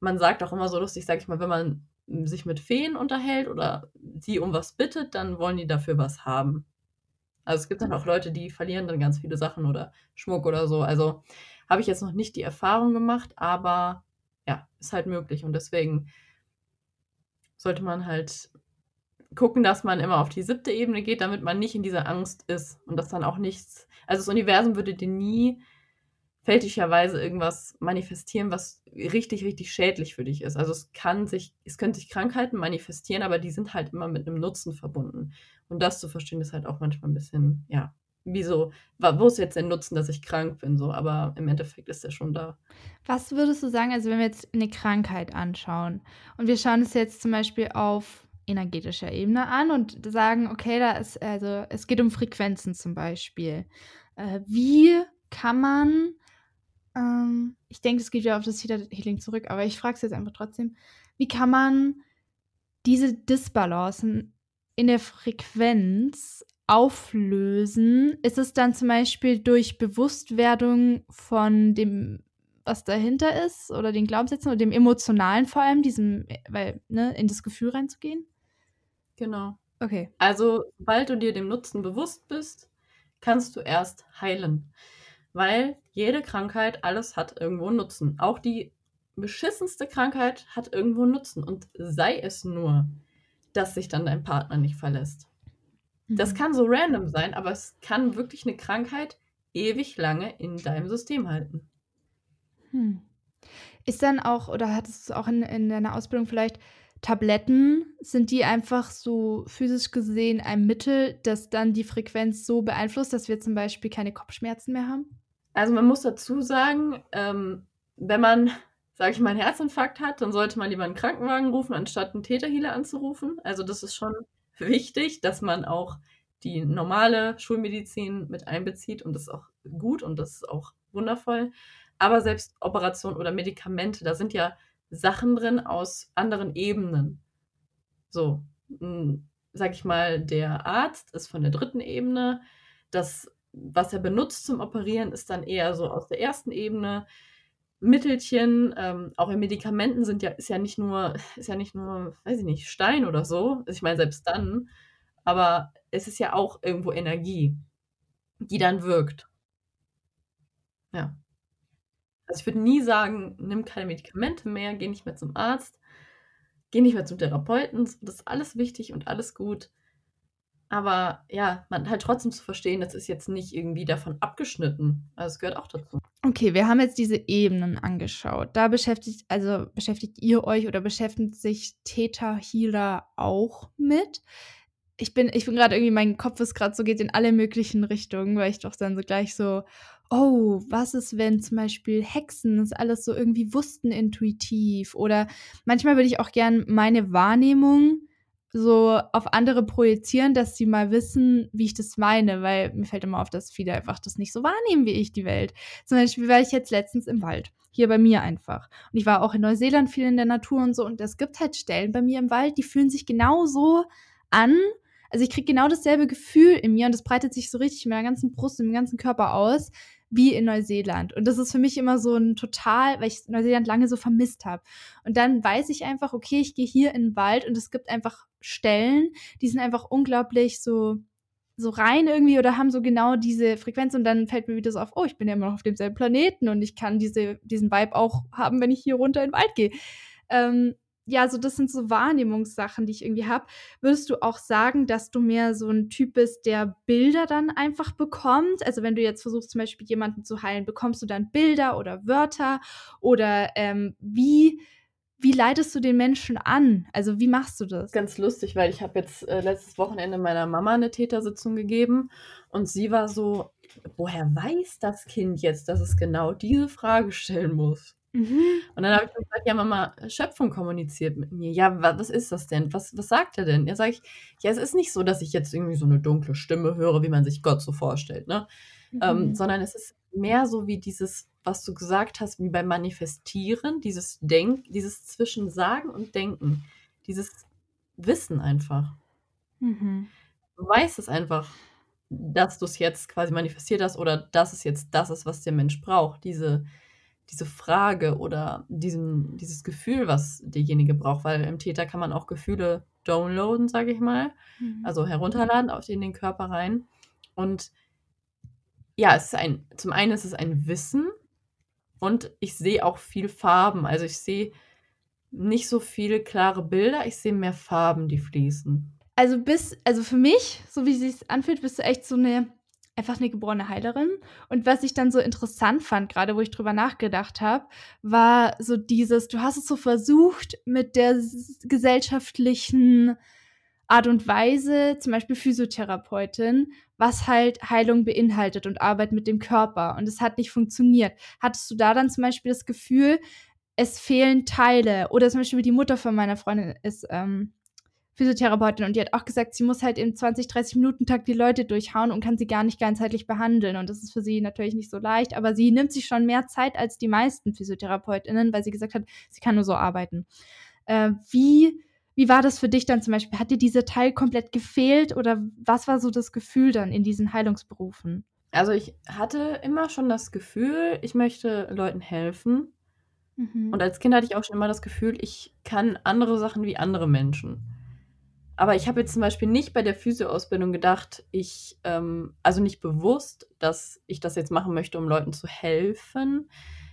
man sagt auch immer so lustig, sag ich mal, wenn man sich mit Feen unterhält oder sie um was bittet, dann wollen die dafür was haben. Also es gibt dann auch Leute, die verlieren dann ganz viele Sachen oder Schmuck oder so. Also habe ich jetzt noch nicht die Erfahrung gemacht, aber ja, ist halt möglich und deswegen sollte man halt gucken, dass man immer auf die siebte Ebene geht, damit man nicht in dieser Angst ist und dass dann auch nichts. Also das Universum würde dir nie fälschlicherweise irgendwas manifestieren, was richtig, richtig schädlich für dich ist. Also es kann sich, es können sich Krankheiten manifestieren, aber die sind halt immer mit einem Nutzen verbunden. Und das zu verstehen, ist halt auch manchmal ein bisschen, ja, wieso, wo ist jetzt der Nutzen, dass ich krank bin, so, aber im Endeffekt ist der schon da. Was würdest du sagen, also wenn wir jetzt eine Krankheit anschauen und wir schauen es jetzt zum Beispiel auf energetischer Ebene an und sagen, okay, da ist, also es geht um Frequenzen zum Beispiel. Äh, wie kann man, ähm, ich denke, es geht ja auf das Healing zurück, aber ich frage es jetzt einfach trotzdem, wie kann man diese Disbalancen in der Frequenz auflösen? Ist es dann zum Beispiel durch Bewusstwerdung von dem was dahinter ist oder den Glaubenssätzen oder dem Emotionalen vor allem, diesem, weil, ne, in das Gefühl reinzugehen? Genau. Okay. Also, sobald du dir dem Nutzen bewusst bist, kannst du erst heilen. Weil jede Krankheit, alles hat irgendwo einen Nutzen. Auch die beschissenste Krankheit hat irgendwo einen Nutzen. Und sei es nur, dass sich dann dein Partner nicht verlässt. Mhm. Das kann so random sein, aber es kann wirklich eine Krankheit ewig lange in deinem System halten. Hm. Ist dann auch, oder hattest du es auch in, in deiner Ausbildung vielleicht, Tabletten, sind die einfach so physisch gesehen ein Mittel, das dann die Frequenz so beeinflusst, dass wir zum Beispiel keine Kopfschmerzen mehr haben? Also man muss dazu sagen, ähm, wenn man, sage ich mal, einen Herzinfarkt hat, dann sollte man lieber einen Krankenwagen rufen, anstatt einen Täterhealer anzurufen. Also das ist schon wichtig, dass man auch die normale Schulmedizin mit einbezieht und das ist auch gut und das ist auch wundervoll. Aber selbst Operationen oder Medikamente, da sind ja Sachen drin aus anderen Ebenen. So, sag ich mal, der Arzt ist von der dritten Ebene. Das, was er benutzt zum Operieren, ist dann eher so aus der ersten Ebene. Mittelchen, ähm, auch in Medikamenten sind ja, ist ja nicht nur, ist ja nicht nur, weiß ich nicht, Stein oder so. Ich meine, selbst dann, aber es ist ja auch irgendwo Energie, die dann wirkt. Ja. Also ich würde nie sagen, nimm keine Medikamente mehr, geh nicht mehr zum Arzt, geh nicht mehr zum Therapeuten. Das ist alles wichtig und alles gut. Aber ja, man halt trotzdem zu verstehen, das ist jetzt nicht irgendwie davon abgeschnitten. Also es gehört auch dazu. Okay, wir haben jetzt diese Ebenen angeschaut. Da beschäftigt, also beschäftigt ihr euch oder beschäftigt sich Theta Healer auch mit? Ich bin, ich bin gerade irgendwie, mein Kopf ist gerade so, geht in alle möglichen Richtungen, weil ich doch dann so gleich so, oh, was ist, wenn zum Beispiel Hexen das alles so irgendwie wussten intuitiv? Oder manchmal würde ich auch gern meine Wahrnehmung so auf andere projizieren, dass sie mal wissen, wie ich das meine, weil mir fällt immer auf, dass viele einfach das nicht so wahrnehmen wie ich die Welt. Zum Beispiel war ich jetzt letztens im Wald, hier bei mir einfach. Und ich war auch in Neuseeland viel in der Natur und so und es gibt halt Stellen bei mir im Wald, die fühlen sich genauso an. Also ich kriege genau dasselbe Gefühl in mir und das breitet sich so richtig in meiner ganzen Brust, im ganzen Körper aus wie in Neuseeland. Und das ist für mich immer so ein total, weil ich Neuseeland lange so vermisst habe. Und dann weiß ich einfach, okay, ich gehe hier in den Wald und es gibt einfach Stellen, die sind einfach unglaublich so so rein irgendwie oder haben so genau diese Frequenz und dann fällt mir wieder so auf, oh, ich bin ja immer noch auf demselben Planeten und ich kann diese, diesen Vibe auch haben, wenn ich hier runter in den Wald gehe. Ähm, ja, so das sind so Wahrnehmungssachen, die ich irgendwie habe. Würdest du auch sagen, dass du mehr so ein Typ bist, der Bilder dann einfach bekommt? Also wenn du jetzt versuchst, zum Beispiel jemanden zu heilen, bekommst du dann Bilder oder Wörter? Oder ähm, wie, wie leitest du den Menschen an? Also wie machst du das? Ganz lustig, weil ich habe jetzt äh, letztes Wochenende meiner Mama eine Tätersitzung gegeben und sie war so, woher weiß das Kind jetzt, dass es genau diese Frage stellen muss? Mhm. Und dann habe ich gesagt, ja, Mama, Schöpfung kommuniziert mit mir. Ja, was ist das denn? Was, was sagt er denn? Ja, sage ich, ja, es ist nicht so, dass ich jetzt irgendwie so eine dunkle Stimme höre, wie man sich Gott so vorstellt, ne? Ähm, mhm. Ähm, sondern es ist mehr so wie dieses, was du gesagt hast, wie beim Manifestieren, dieses Denk, dieses zwischen Sagen und Denken, dieses Wissen einfach. Mhm. Du weißt es einfach, dass du es jetzt quasi manifestiert hast oder dass es jetzt das ist, was der Mensch braucht. Diese, diese Frage oder diesen, dieses Gefühl, was derjenige braucht, weil im Täter kann man auch Gefühle downloaden, sage ich mal, mhm. also herunterladen auf in den Körper rein. Und ja, es ist ein, zum einen ist es ein Wissen und ich sehe auch viel Farben. Also ich sehe nicht so viele klare Bilder, ich sehe mehr Farben, die fließen. Also bis, also für mich, so wie es sich anfühlt, bist du echt so eine einfach eine geborene Heilerin. Und was ich dann so interessant fand, gerade wo ich drüber nachgedacht habe, war so dieses, du hast es so versucht mit der gesellschaftlichen Art und Weise, zum Beispiel Physiotherapeutin, was halt Heilung beinhaltet und Arbeit mit dem Körper. Und es hat nicht funktioniert. Hattest du da dann zum Beispiel das Gefühl, es fehlen Teile? Oder zum Beispiel die Mutter von meiner Freundin ist ähm, Physiotherapeutin und die hat auch gesagt, sie muss halt im 20, 30 Minuten Tag die Leute durchhauen und kann sie gar nicht ganzheitlich behandeln. Und das ist für sie natürlich nicht so leicht, aber sie nimmt sich schon mehr Zeit als die meisten Physiotherapeutinnen, weil sie gesagt hat, sie kann nur so arbeiten. Äh, wie, wie war das für dich dann zum Beispiel? Hat dir dieser Teil komplett gefehlt oder was war so das Gefühl dann in diesen Heilungsberufen? Also ich hatte immer schon das Gefühl, ich möchte Leuten helfen. Mhm. Und als Kind hatte ich auch schon immer das Gefühl, ich kann andere Sachen wie andere Menschen. Aber ich habe jetzt zum Beispiel nicht bei der Physio-Ausbildung gedacht, ich, ähm, also nicht bewusst, dass ich das jetzt machen möchte, um Leuten zu helfen.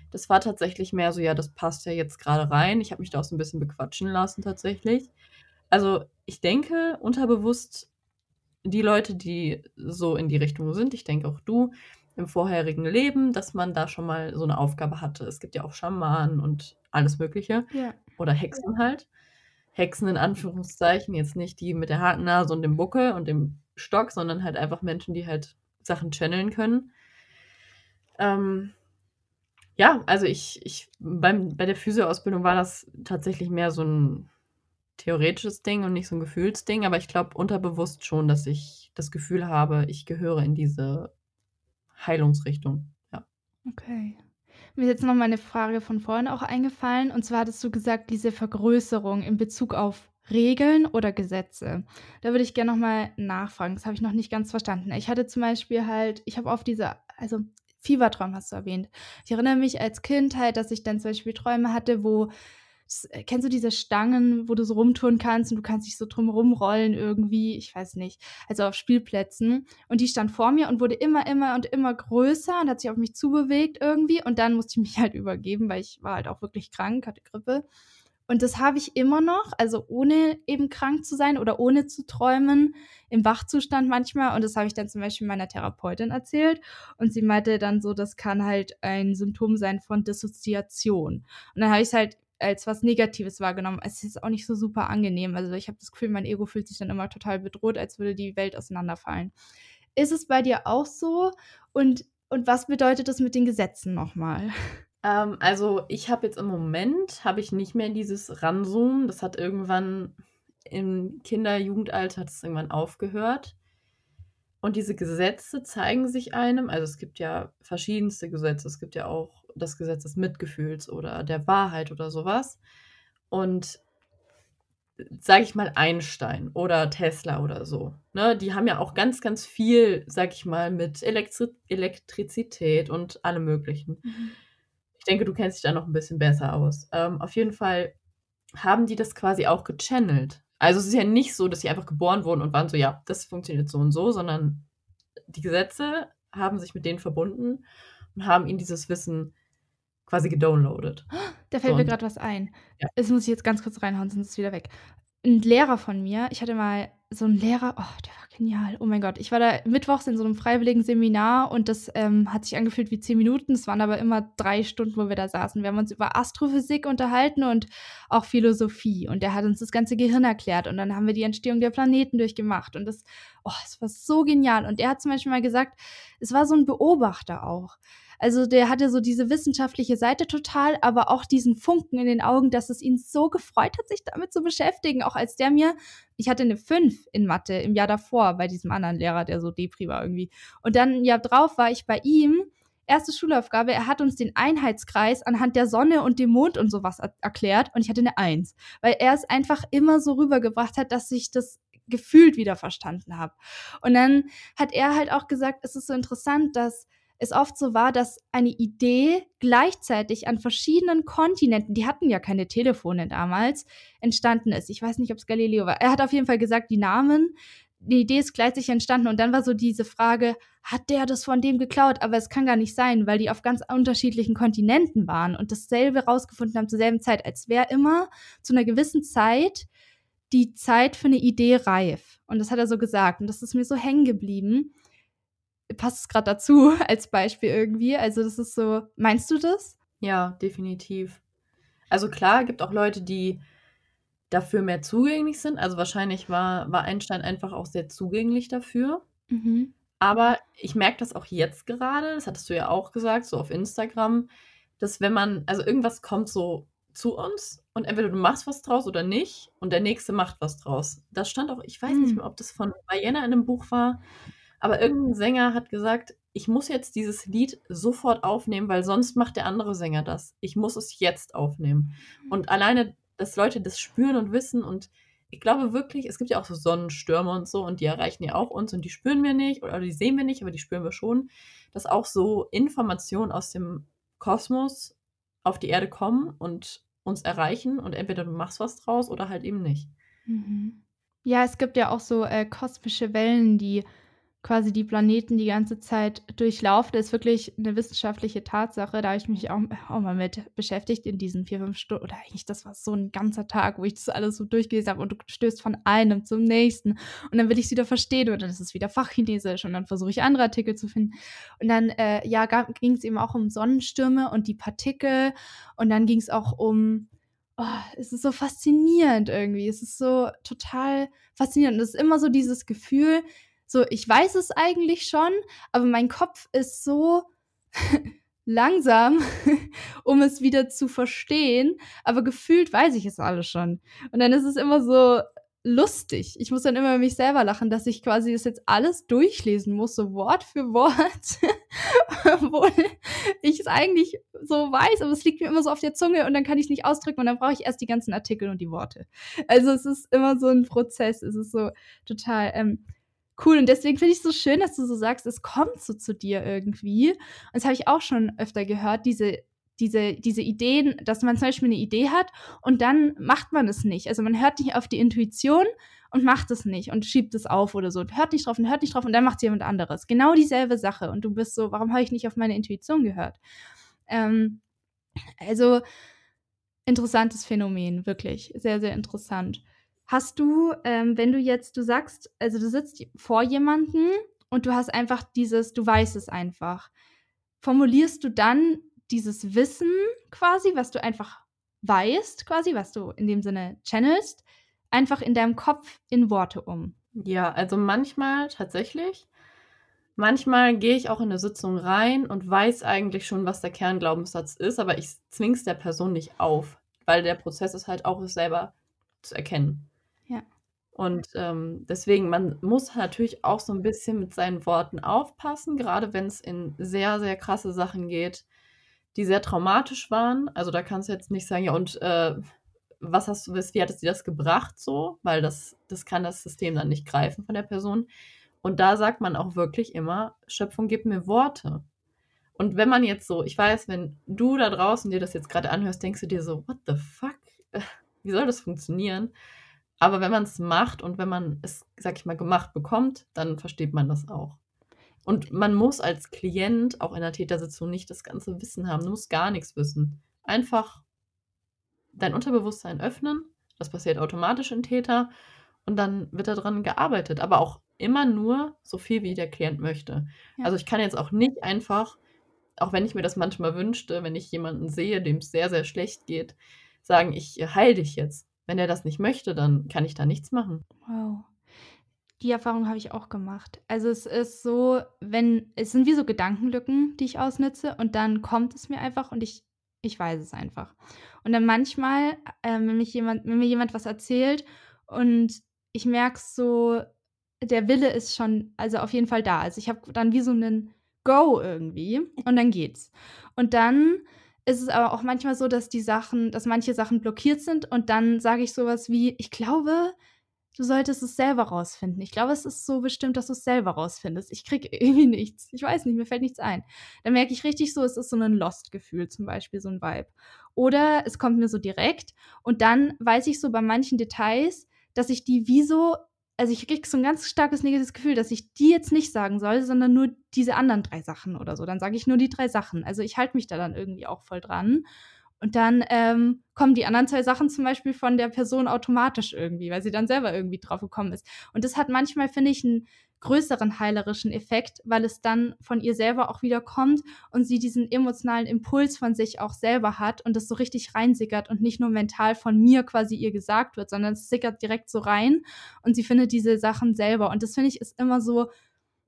Das war tatsächlich mehr so, ja, das passt ja jetzt gerade rein. Ich habe mich da auch so ein bisschen bequatschen lassen tatsächlich. Also ich denke unterbewusst, die Leute, die so in die Richtung sind, ich denke auch du, im vorherigen Leben, dass man da schon mal so eine Aufgabe hatte. Es gibt ja auch Schamanen und alles Mögliche. Ja. Oder Hexen halt. Hexen in Anführungszeichen, jetzt nicht die mit der Hakennase und dem Buckel und dem Stock, sondern halt einfach Menschen, die halt Sachen channeln können. Ähm, ja, also ich, ich beim, bei der Physio-Ausbildung war das tatsächlich mehr so ein theoretisches Ding und nicht so ein Gefühlsding, aber ich glaube unterbewusst schon, dass ich das Gefühl habe, ich gehöre in diese Heilungsrichtung. Ja. Okay. Mir ist jetzt noch mal eine Frage von vorhin auch eingefallen. Und zwar hattest du gesagt, diese Vergrößerung in Bezug auf Regeln oder Gesetze. Da würde ich gerne noch mal nachfragen. Das habe ich noch nicht ganz verstanden. Ich hatte zum Beispiel halt, ich habe auf diese, also Fiebertraum hast du erwähnt. Ich erinnere mich als Kind halt, dass ich dann zum Beispiel Träume hatte, wo kennst du diese Stangen, wo du so rumtun kannst und du kannst dich so drum rumrollen irgendwie, ich weiß nicht, also auf Spielplätzen. Und die stand vor mir und wurde immer, immer und immer größer und hat sich auf mich zubewegt irgendwie. Und dann musste ich mich halt übergeben, weil ich war halt auch wirklich krank, hatte Grippe. Und das habe ich immer noch, also ohne eben krank zu sein oder ohne zu träumen, im Wachzustand manchmal. Und das habe ich dann zum Beispiel meiner Therapeutin erzählt. Und sie meinte dann so, das kann halt ein Symptom sein von Dissoziation. Und dann habe ich es halt als was Negatives wahrgenommen. Es ist auch nicht so super angenehm. Also ich habe das Gefühl, mein Ego fühlt sich dann immer total bedroht, als würde die Welt auseinanderfallen. Ist es bei dir auch so? Und, und was bedeutet das mit den Gesetzen nochmal? Ähm, also ich habe jetzt im Moment, habe ich nicht mehr dieses Ranzoomen. Das hat irgendwann, im Kinder-Jugendalter hat es irgendwann aufgehört. Und diese Gesetze zeigen sich einem, also es gibt ja verschiedenste Gesetze. Es gibt ja auch das Gesetz des Mitgefühls oder der Wahrheit oder sowas. Und sage ich mal, Einstein oder Tesla oder so. Ne? Die haben ja auch ganz, ganz viel, sage ich mal, mit Elektri Elektrizität und allem Möglichen. Mhm. Ich denke, du kennst dich da noch ein bisschen besser aus. Ähm, auf jeden Fall haben die das quasi auch gechannelt. Also es ist ja nicht so, dass sie einfach geboren wurden und waren so, ja, das funktioniert so und so, sondern die Gesetze haben sich mit denen verbunden und haben ihnen dieses Wissen quasi gedownloadet. Da fällt so, mir gerade was ein. Ja. Das muss ich jetzt ganz kurz reinhauen, sonst ist es wieder weg. Ein Lehrer von mir, ich hatte mal so einen Lehrer, oh, der war genial. Oh mein Gott. Ich war da mittwochs in so einem freiwilligen Seminar und das ähm, hat sich angefühlt wie zehn Minuten. Es waren aber immer drei Stunden, wo wir da saßen. Wir haben uns über Astrophysik unterhalten und auch Philosophie. Und der hat uns das ganze Gehirn erklärt. Und dann haben wir die Entstehung der Planeten durchgemacht. Und das, oh, es war so genial. Und er hat zum Beispiel mal gesagt, es war so ein Beobachter auch. Also der hatte so diese wissenschaftliche Seite total, aber auch diesen Funken in den Augen, dass es ihn so gefreut hat, sich damit zu beschäftigen. Auch als der mir, ich hatte eine 5 in Mathe im Jahr davor bei diesem anderen Lehrer, der so Depri war irgendwie. Und dann ein Jahr drauf war ich bei ihm erste Schulaufgabe, er hat uns den Einheitskreis anhand der Sonne und dem Mond und sowas er erklärt und ich hatte eine Eins, weil er es einfach immer so rübergebracht hat, dass ich das gefühlt wieder verstanden habe. Und dann hat er halt auch gesagt, es ist so interessant, dass es oft so war, dass eine Idee gleichzeitig an verschiedenen Kontinenten, die hatten ja keine Telefone damals, entstanden ist. Ich weiß nicht, ob es Galileo war. Er hat auf jeden Fall gesagt, die Namen, die Idee ist gleichzeitig entstanden und dann war so diese Frage, hat der das von dem geklaut? Aber es kann gar nicht sein, weil die auf ganz unterschiedlichen Kontinenten waren und dasselbe rausgefunden haben zur selben Zeit, als wäre immer zu einer gewissen Zeit die Zeit für eine Idee reif. Und das hat er so gesagt und das ist mir so hängen geblieben passt es gerade dazu als Beispiel irgendwie. Also das ist so, meinst du das? Ja, definitiv. Also klar, gibt auch Leute, die dafür mehr zugänglich sind. Also wahrscheinlich war, war Einstein einfach auch sehr zugänglich dafür. Mhm. Aber ich merke das auch jetzt gerade, das hattest du ja auch gesagt, so auf Instagram, dass wenn man, also irgendwas kommt so zu uns und entweder du machst was draus oder nicht und der nächste macht was draus. Das stand auch, ich weiß mhm. nicht mehr, ob das von Diana in einem Buch war, aber irgendein Sänger hat gesagt, ich muss jetzt dieses Lied sofort aufnehmen, weil sonst macht der andere Sänger das. Ich muss es jetzt aufnehmen. Mhm. Und alleine, dass Leute das spüren und wissen und ich glaube wirklich, es gibt ja auch so Sonnenstürme und so und die erreichen ja auch uns und die spüren wir nicht oder die sehen wir nicht, aber die spüren wir schon, dass auch so Informationen aus dem Kosmos auf die Erde kommen und uns erreichen und entweder du machst was draus oder halt eben nicht. Mhm. Ja, es gibt ja auch so äh, kosmische Wellen, die quasi die Planeten die ganze Zeit durchlaufen, ist wirklich eine wissenschaftliche Tatsache. Da habe ich mich auch, auch mal mit beschäftigt in diesen vier, fünf Stunden. Oder eigentlich, das war so ein ganzer Tag, wo ich das alles so durchgelesen habe und du stößt von einem zum nächsten. Und dann will ich es wieder verstehen oder das ist wieder Fachchinesisch und dann versuche ich andere Artikel zu finden. Und dann, äh, ja, ging es eben auch um Sonnenstürme und die Partikel. Und dann ging es auch um Oh, es ist so faszinierend irgendwie. Es ist so total faszinierend. Und es ist immer so dieses Gefühl, so, ich weiß es eigentlich schon, aber mein Kopf ist so langsam, um es wieder zu verstehen. Aber gefühlt weiß ich es alles schon. Und dann ist es immer so lustig. Ich muss dann immer mich selber lachen, dass ich quasi das jetzt alles durchlesen muss, so Wort für Wort, obwohl ich es eigentlich so weiß, aber es liegt mir immer so auf der Zunge und dann kann ich nicht ausdrücken und dann brauche ich erst die ganzen Artikel und die Worte. Also es ist immer so ein Prozess, es ist so total ähm, cool. Und deswegen finde ich es so schön, dass du so sagst, es kommt so zu dir irgendwie. Und das habe ich auch schon öfter gehört, diese, diese, diese Ideen, dass man zum Beispiel eine Idee hat und dann macht man es nicht. Also man hört nicht auf die Intuition und macht es nicht und schiebt es auf oder so und hört nicht drauf und hört nicht drauf und dann macht es jemand anderes. Genau dieselbe Sache. Und du bist so, warum habe ich nicht auf meine Intuition gehört? Ähm, also interessantes Phänomen, wirklich. Sehr, sehr interessant. Hast du, ähm, wenn du jetzt, du sagst, also du sitzt vor jemanden und du hast einfach dieses, du weißt es einfach, formulierst du dann dieses Wissen quasi, was du einfach weißt, quasi, was du in dem Sinne channelst, einfach in deinem Kopf in Worte um? Ja, also manchmal tatsächlich. Manchmal gehe ich auch in eine Sitzung rein und weiß eigentlich schon, was der Kernglaubenssatz ist, aber ich zwing's der Person nicht auf, weil der Prozess ist halt auch es selber zu erkennen. Und, ähm, deswegen, man muss natürlich auch so 'n bisschen mit seinen Worten aufpassen, grade wenn's in sehr, sehr krasse Sachen geht, die sehr traumatisch waren. Also, da kannst du jetzt nicht sagen: „Ja und, äh, was hast du wie hat es dir das gebracht so?“ Weil das das kann das System dann nicht greifen von der Person. Und da sagt man auch wirklich immer: „Schöpfung, gib mir Worte.“ Und wenn man jetzt so ich weiß, wenn du da draußen dir das jetzt grade anhörst, denkst du dir so: „What the fuck? Wie soll das funktionieren?“ Aber wenn man's macht und wenn man es, sage ich mal, gemacht bekommt, dann versteht man das auch. Und man muss als Klient auch in der Tätersitzung nicht das ganze Wissen haben. Du musst gar nix wissen. Einfach dein Unterbewusstsein öffnen. Das passiert automatisch in Theta und dann wird da dran gearbeitet, aber auch immer nur so viel, wie der Klient möchte. Ja. Also, ich kann jetzt auch nicht einfach, auch wenn ich mir das manchmal wünschte, wenn ich jemanden sehe, dem's sehr, sehr schlecht geht, sagen: „Ich heile dich jetzt.“ Wenn er das nicht möchte, dann kann ich da nichts machen. Wow. Die Erfahrung habe ich auch gemacht. Also, es ist so, wenn es sind wie so Gedankenlücken, die ich ausnutze und dann kommt es mir einfach und ich ich weiß es einfach. Und dann manchmal, ähm, wenn mich jemand wenn mir jemand was erzählt und ich merke so, der Wille ist schon also, auf jeden Fall da. Also, ich habe dann wie so 'nen Go irgendwie und dann geht's. Und dann ist es aber auch manchmal so, dass die Sachen dass manche Sachen blockiert sind und dann sage ich so was wie: „Ich glaube, du solltest es selber rausfinden. Ich glaube, es ist so bestimmt, dass du's selber rausfindest. Ich kriege irgendwie nichts. Ich weiß nicht, mir fällt nichts ein.“ Dann merke ich richtig so, es ist so 'nen Lost-Gefühl zum Beispiel, so 'n Vibe. Oder es kommt mir so direkt und dann weiß ich so bei manchen Details, dass ich die wie so also, ich kriege so 'n ganz starkes negatives Gefühl, dass ich die jetzt nicht sagen soll, sondern nur diese anderen 3 Sachen oder so. Dann sage ich nur die 3 Sachen. Also, ich halte mich da dann irgendwie auch voll dran. Und dann, ähm, kommen die anderen 2 Sachen zum Beispiel von der Person automatisch irgendwie, weil sie dann selber irgendwie drauf gekommen ist. Und das hat manchmal, finde ich, 'n größeren heilerischen Effekt, weil es dann von ihr selber auch wieder kommt und sie diesen emotionalen Impuls von sich auch selber hat und das so richtig reinsickert und nicht nur mental von mir quasi ihr gesagt wird, sondern es sickert direkt so rein und sie findet diese Sachen selber. Und das finde ich, ist immer so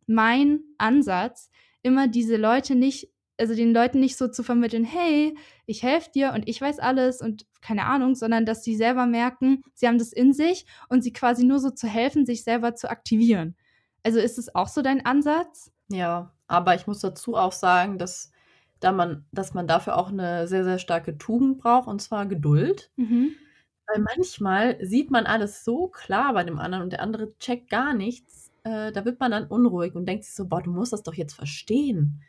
mein Ansatz, immer diese Leute nicht also, den Leuten nicht so zu vermitteln: „Hey, ich helfe dir und ich weiß alles und keine Ahnung“, sondern dass sie selber merken, sie haben das in sich und sie quasi nur so zu helfen, sich selber zu aktivieren. Also, ist es auch so dein Ansatz? Ja, aber ich muss dazu auch sagen, dass da man dass man dafür auch 'ne sehr, sehr starke Tugend braucht, und zwar Geduld. Mhm. Weil manchmal sieht man alles so klar bei dem anderen und der andere checkt gar nichts. Äh, da wird man dann unruhig und denkt sich so: „Boah, du musst das doch jetzt verstehen.“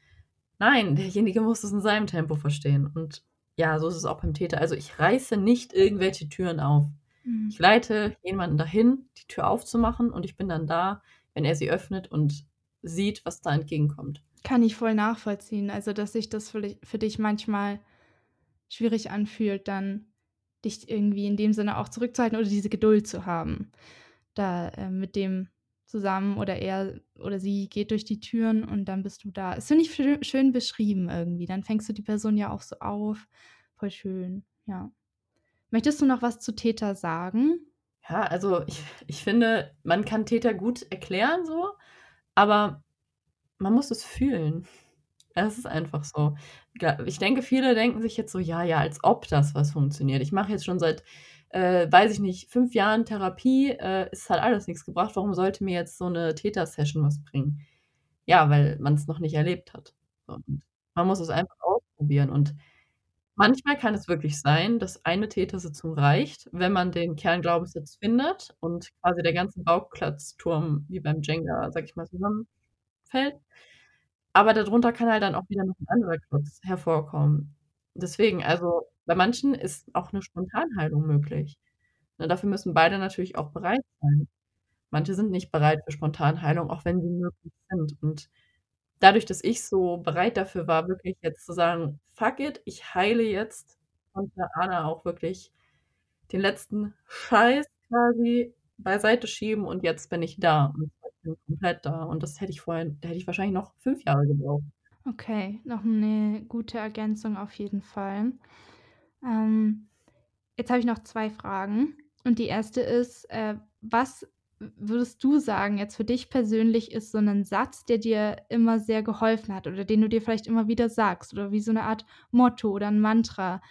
Nein, derjenige muss es in seinem Tempo verstehen. Und ja, so ist es auch beim Täter. Also, ich reiße nicht irgendwelche Türen auf. Mhm. Ich leite jemanden dahin, die Tür aufzumachen und ich bin dann da, wenn er sie öffnet und sieht, was da entgegenkommt. Kann ich voll nachvollziehen. Also, dass sich das für dich für dich manchmal schwierig anfühlt, dann dich irgendwie in dem Sinne auch zurückzuhalten oder diese Geduld zu haben. Da, äh, mit dem zusammen oder er oder sie geht durch die Türen und dann bist du da. Das finde ich schö schön beschrieben irgendwie. Dann fängst du die Person ja auch so auf. Voll schön, ja. Möchtest du noch was zu Täter sagen? Ja, also, ich ich finde, man kann Täter gut erklären so, aber man muss es fühlen. Es ist einfach so. Ich denke, viele denken sich jetzt so: „Ja, ja, als ob das was funktioniert. Ich mache jetzt schon seit, äh, weiß ich nicht, 5 Jahren Therapie, äh, es hat alles nix gebracht. Warum sollte mir jetzt so 'ne Täter-Session was bringen?“ Ja, weil man's noch nicht erlebt hat. Und man muss es einfach ausprobieren. Und manchmal kann es wirklich sein, dass eine Tätersitzung reicht, wenn man den Kernglaubenssatz findet und quasi der ganze Bauklötzturm wie beim Jenga, sage ich mal, zusammenfällt. Aber dadrunter kann halt dann auch wieder noch 'n anderer Klotz hervorkommen. Deswegen, also, bei manchen ist auch 'ne Spontanheilung möglich. Ne, dafür müssen beide natürlich auch bereit sein. Manche sind nicht bereit für Spontanheilung, auch wenn sie möglich sind. Und dadurch, dass ich so bereit dafür war, wirklich jetzt zu sagen: „Fuck it, ich heile jetzt“, konnte Anna auch wirklich den letzten Scheiß quasi beiseite schieben und jetzt bin ich da und ich bin komplett da. Und das hätte ich vorher da hätte ich wahrscheinlich noch 5 Jahre gebraucht. Okay, noch 'ne gute Ergänzung auf jeden Fall. Ähm, jetzt habe ich noch 2 Fragen. Und die 1. ist, äh, was würdest du sagen, jetzt für dich persönlich ist so 'nen Satz, der dir immer sehr geholfen hat oder den du dir vielleicht immer wieder sagst oder wie so 'ne Art Motto oder 'n Mantra,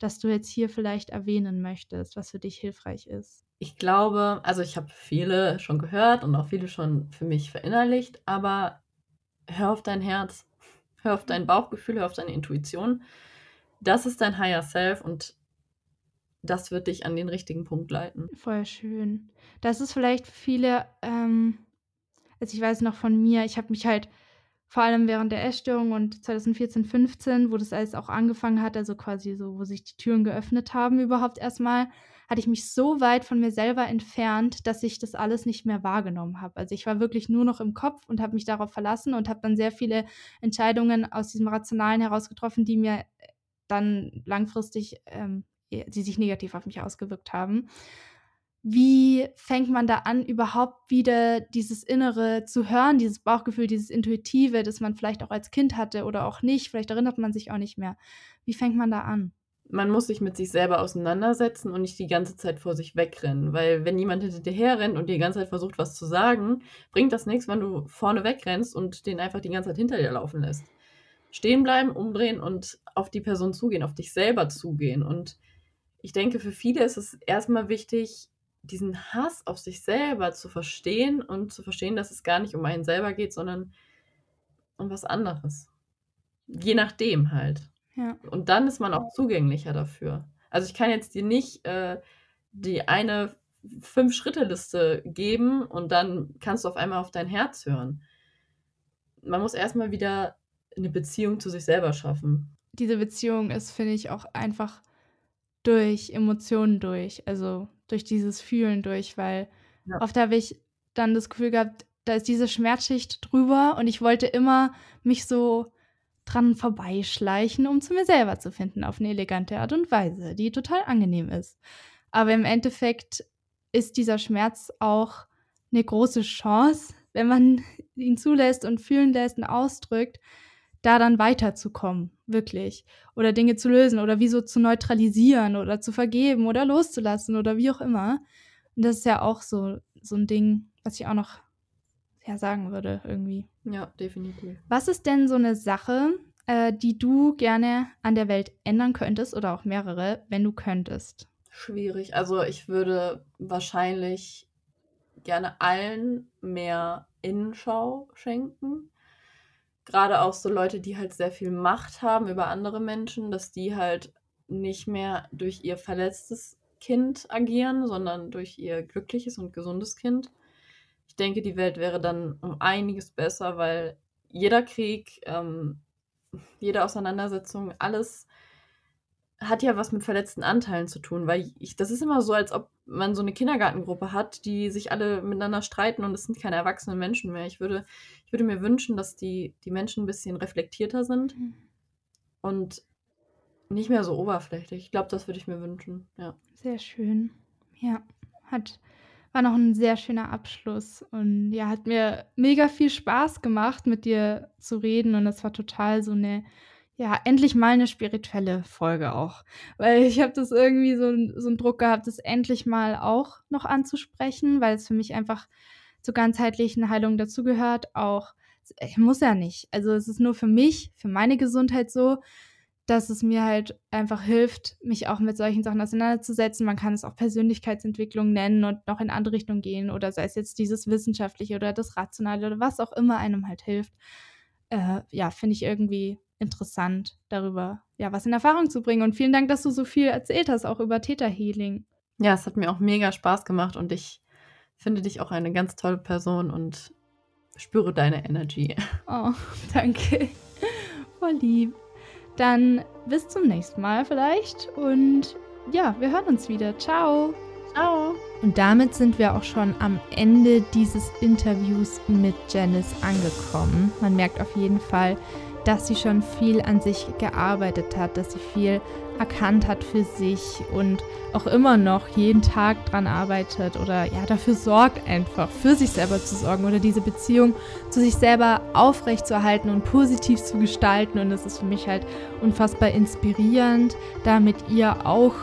das du jetzt hier vielleicht erwähnen möchtest, was für dich hilfreich ist? Ich glaube, also ich habe viele schon gehört und auch viele schon für mich verinnerlicht, aber hör auf dein Herz, hör auf dein Bauchgefühl, hör auf deine Intuition. Das ist dein Higher Self und das wird dich an den richtigen Punkt leiten. Voll schön. Das ist vielleicht viele, ähm, also ich weiß noch von mir, ich habe mich halt vor allem während der Essstörung und 2014, 15, wo das alles auch angefangen hat, also quasi so, wo sich die Türen geöffnet haben überhaupt erstmal, hatte ich mich so weit von mir selber entfernt, dass ich das alles nicht mehr wahrgenommen habe. Also ich war wirklich nur noch im Kopf und habe mich darauf verlassen und habe dann sehr viele Entscheidungen aus diesem Rationalen heraus getroffen, die mir dann langfristig, ähm, die sich negativ auf mich ausgewirkt haben. Wie fängt man da an, überhaupt wieder dieses Innere zu hören, dieses Bauchgefühl, dieses Intuitive, das man vielleicht auch als Kind hatte oder auch nicht? Vielleicht erinnert man sich auch nicht mehr. Wie fängt man da an? Man muss sich mit sich selber auseinandersetzen und nicht die ganze Zeit vor sich wegrennen. Weil wenn jemand hinter dir herrennt und die ganze Zeit versucht, was zu sagen, bringt das nichts, wenn du vorne wegrennst und den einfach die ganze Zeit hinter dir laufen lässt. Stehen bleiben, umdrehen und auf die Person zugehen, auf dich selber zugehen. Und ich denke, für viele ist es erstmal wichtig, diesen Hass auf sich selber zu verstehen und zu verstehen, dass es gar nicht um einen selber geht, sondern um was anderes. Je nachdem halt. Ja. Und dann ist man auch zugänglicher dafür. Also ich kann jetzt dir nicht äh, die eine Fünf-Schritte-Liste geben und dann kannst du auf einmal auf dein Herz hören. Man muss erstmal wieder eine Beziehung zu sich selber schaffen. Diese Beziehung ist, finde ich, auch einfach durch Emotionen durch, also durch dieses Fühlen durch, weil ja. oft habe ich dann das Gefühl gehabt, da ist diese Schmerzschicht drüber und ich wollte immer mich so dran vorbeischleichen, um zu mir selber zu finden, auf eine elegante Art und Weise, die total angenehm ist. Aber im Endeffekt ist dieser Schmerz auch eine große Chance, wenn man ihn zulässt und fühlen lässt und ausdrückt, da dann weiterzukommen, wirklich. Oder Dinge zu lösen oder wie so zu neutralisieren oder zu vergeben oder loszulassen oder wie auch immer. Und das ist ja auch so, so ein Ding, was ich auch noch ja, sagen würde, irgendwie. Ja, definitiv. Was ist denn so eine Sache, äh, die du gerne an der Welt ändern könntest oder auch mehrere, wenn du könntest? Schwierig. Also ich würde wahrscheinlich gerne allen mehr Innenschau schenken. Gerade auch so Leute, die halt sehr viel Macht haben über andere Menschen, dass die halt nicht mehr durch ihr verletztes Kind agieren, sondern durch ihr glückliches und gesundes Kind ich denke, die Welt wäre dann um einiges besser, weil jeder Krieg, ähm, jede Auseinandersetzung, alles hat ja was mit verletzten Anteilen zu tun, weil ich, das ist immer so, als ob man so eine Kindergartengruppe hat, die sich alle miteinander streiten und es sind keine erwachsenen Menschen mehr. Ich würde, ich würde mir wünschen, dass die, die Menschen ein bisschen reflektierter sind mhm. und nicht mehr so oberflächlich. Ich glaube, das würde ich mir wünschen, ja. Sehr schön. Ja, hat war noch ein sehr schöner Abschluss. Und ja, hat mir mega viel Spaß gemacht, mit dir zu reden. Und das war total so eine, ja, endlich mal eine spirituelle Folge auch, weil ich habe das irgendwie so, so einen Druck gehabt, das endlich mal auch noch anzusprechen, weil es für mich einfach zur ganzheitlichen Heilung dazugehört, auch ich muss ja nicht. Also es ist nur für mich, für meine Gesundheit so, dass es mir halt einfach hilft, mich auch mit solchen Sachen auseinanderzusetzen. Man kann es auch Persönlichkeitsentwicklung nennen und noch in andere Richtungen gehen oder sei es jetzt dieses Wissenschaftliche oder das Rationale oder was auch immer einem halt hilft. Äh, ja, finde ich irgendwie interessant, darüber ja was in Erfahrung zu bringen. Und vielen Dank, dass du so viel erzählt hast, auch über Theta Healing. Ja, es hat mir auch mega Spaß gemacht und ich finde dich auch eine ganz tolle Person und spüre deine Energy. Oh, danke. Voll lieb. Dann bis zum nächsten Mal vielleicht und ja, wir hören uns wieder. Ciao. Ciao. Und damit sind wir auch schon am Ende dieses Interviews mit Janice angekommen. Man merkt auf jeden Fall, dass sie schon viel an sich gearbeitet hat, dass sie viel erkannt hat für sich und auch immer noch jeden Tag dran arbeitet oder ja dafür sorgt einfach, für sich selber zu sorgen oder diese Beziehung zu sich selber aufrechtzuerhalten und positiv zu gestalten. Und das ist für mich halt unfassbar inspirierend, da mit ihr auch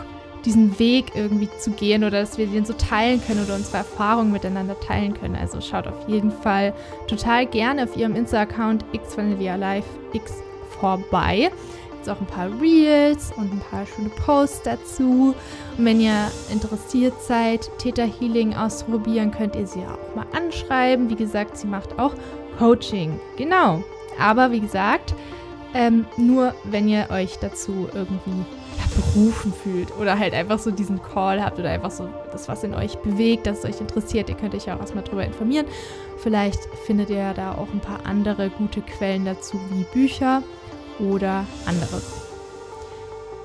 diesen Weg irgendwie zu gehen oder dass wir den so teilen können oder unsere Erfahrungen miteinander teilen können. Also schaut auf jeden Fall total gerne auf ihrem Insta-Account xvanillialife x vorbei. Jetzt auch ein paar Reels und ein paar schöne Posts dazu. Und wenn ihr interessiert seid, Theta Healing auszuprobieren, könnt ihr sie auch mal anschreiben. Wie gesagt, sie macht auch Coaching. Genau. Aber wie gesagt, ähm, nur wenn ihr euch dazu irgendwie ja, berufen fühlt oder halt einfach so diesen Call habt oder einfach so das, was in euch bewegt, das euch interessiert, ihr könnt euch auch erstmal drüber informieren. Vielleicht findet ihr da auch ein paar andere gute Quellen dazu, wie Bücher oder anderes.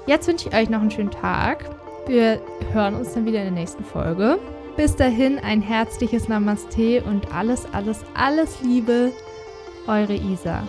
Jetzt wünsche ich euch noch einen schönen Tag. Wir hören uns dann wieder in der nächsten Folge. Bis dahin ein herzliches Namaste und alles, alles, alles Liebe. Eure Isa.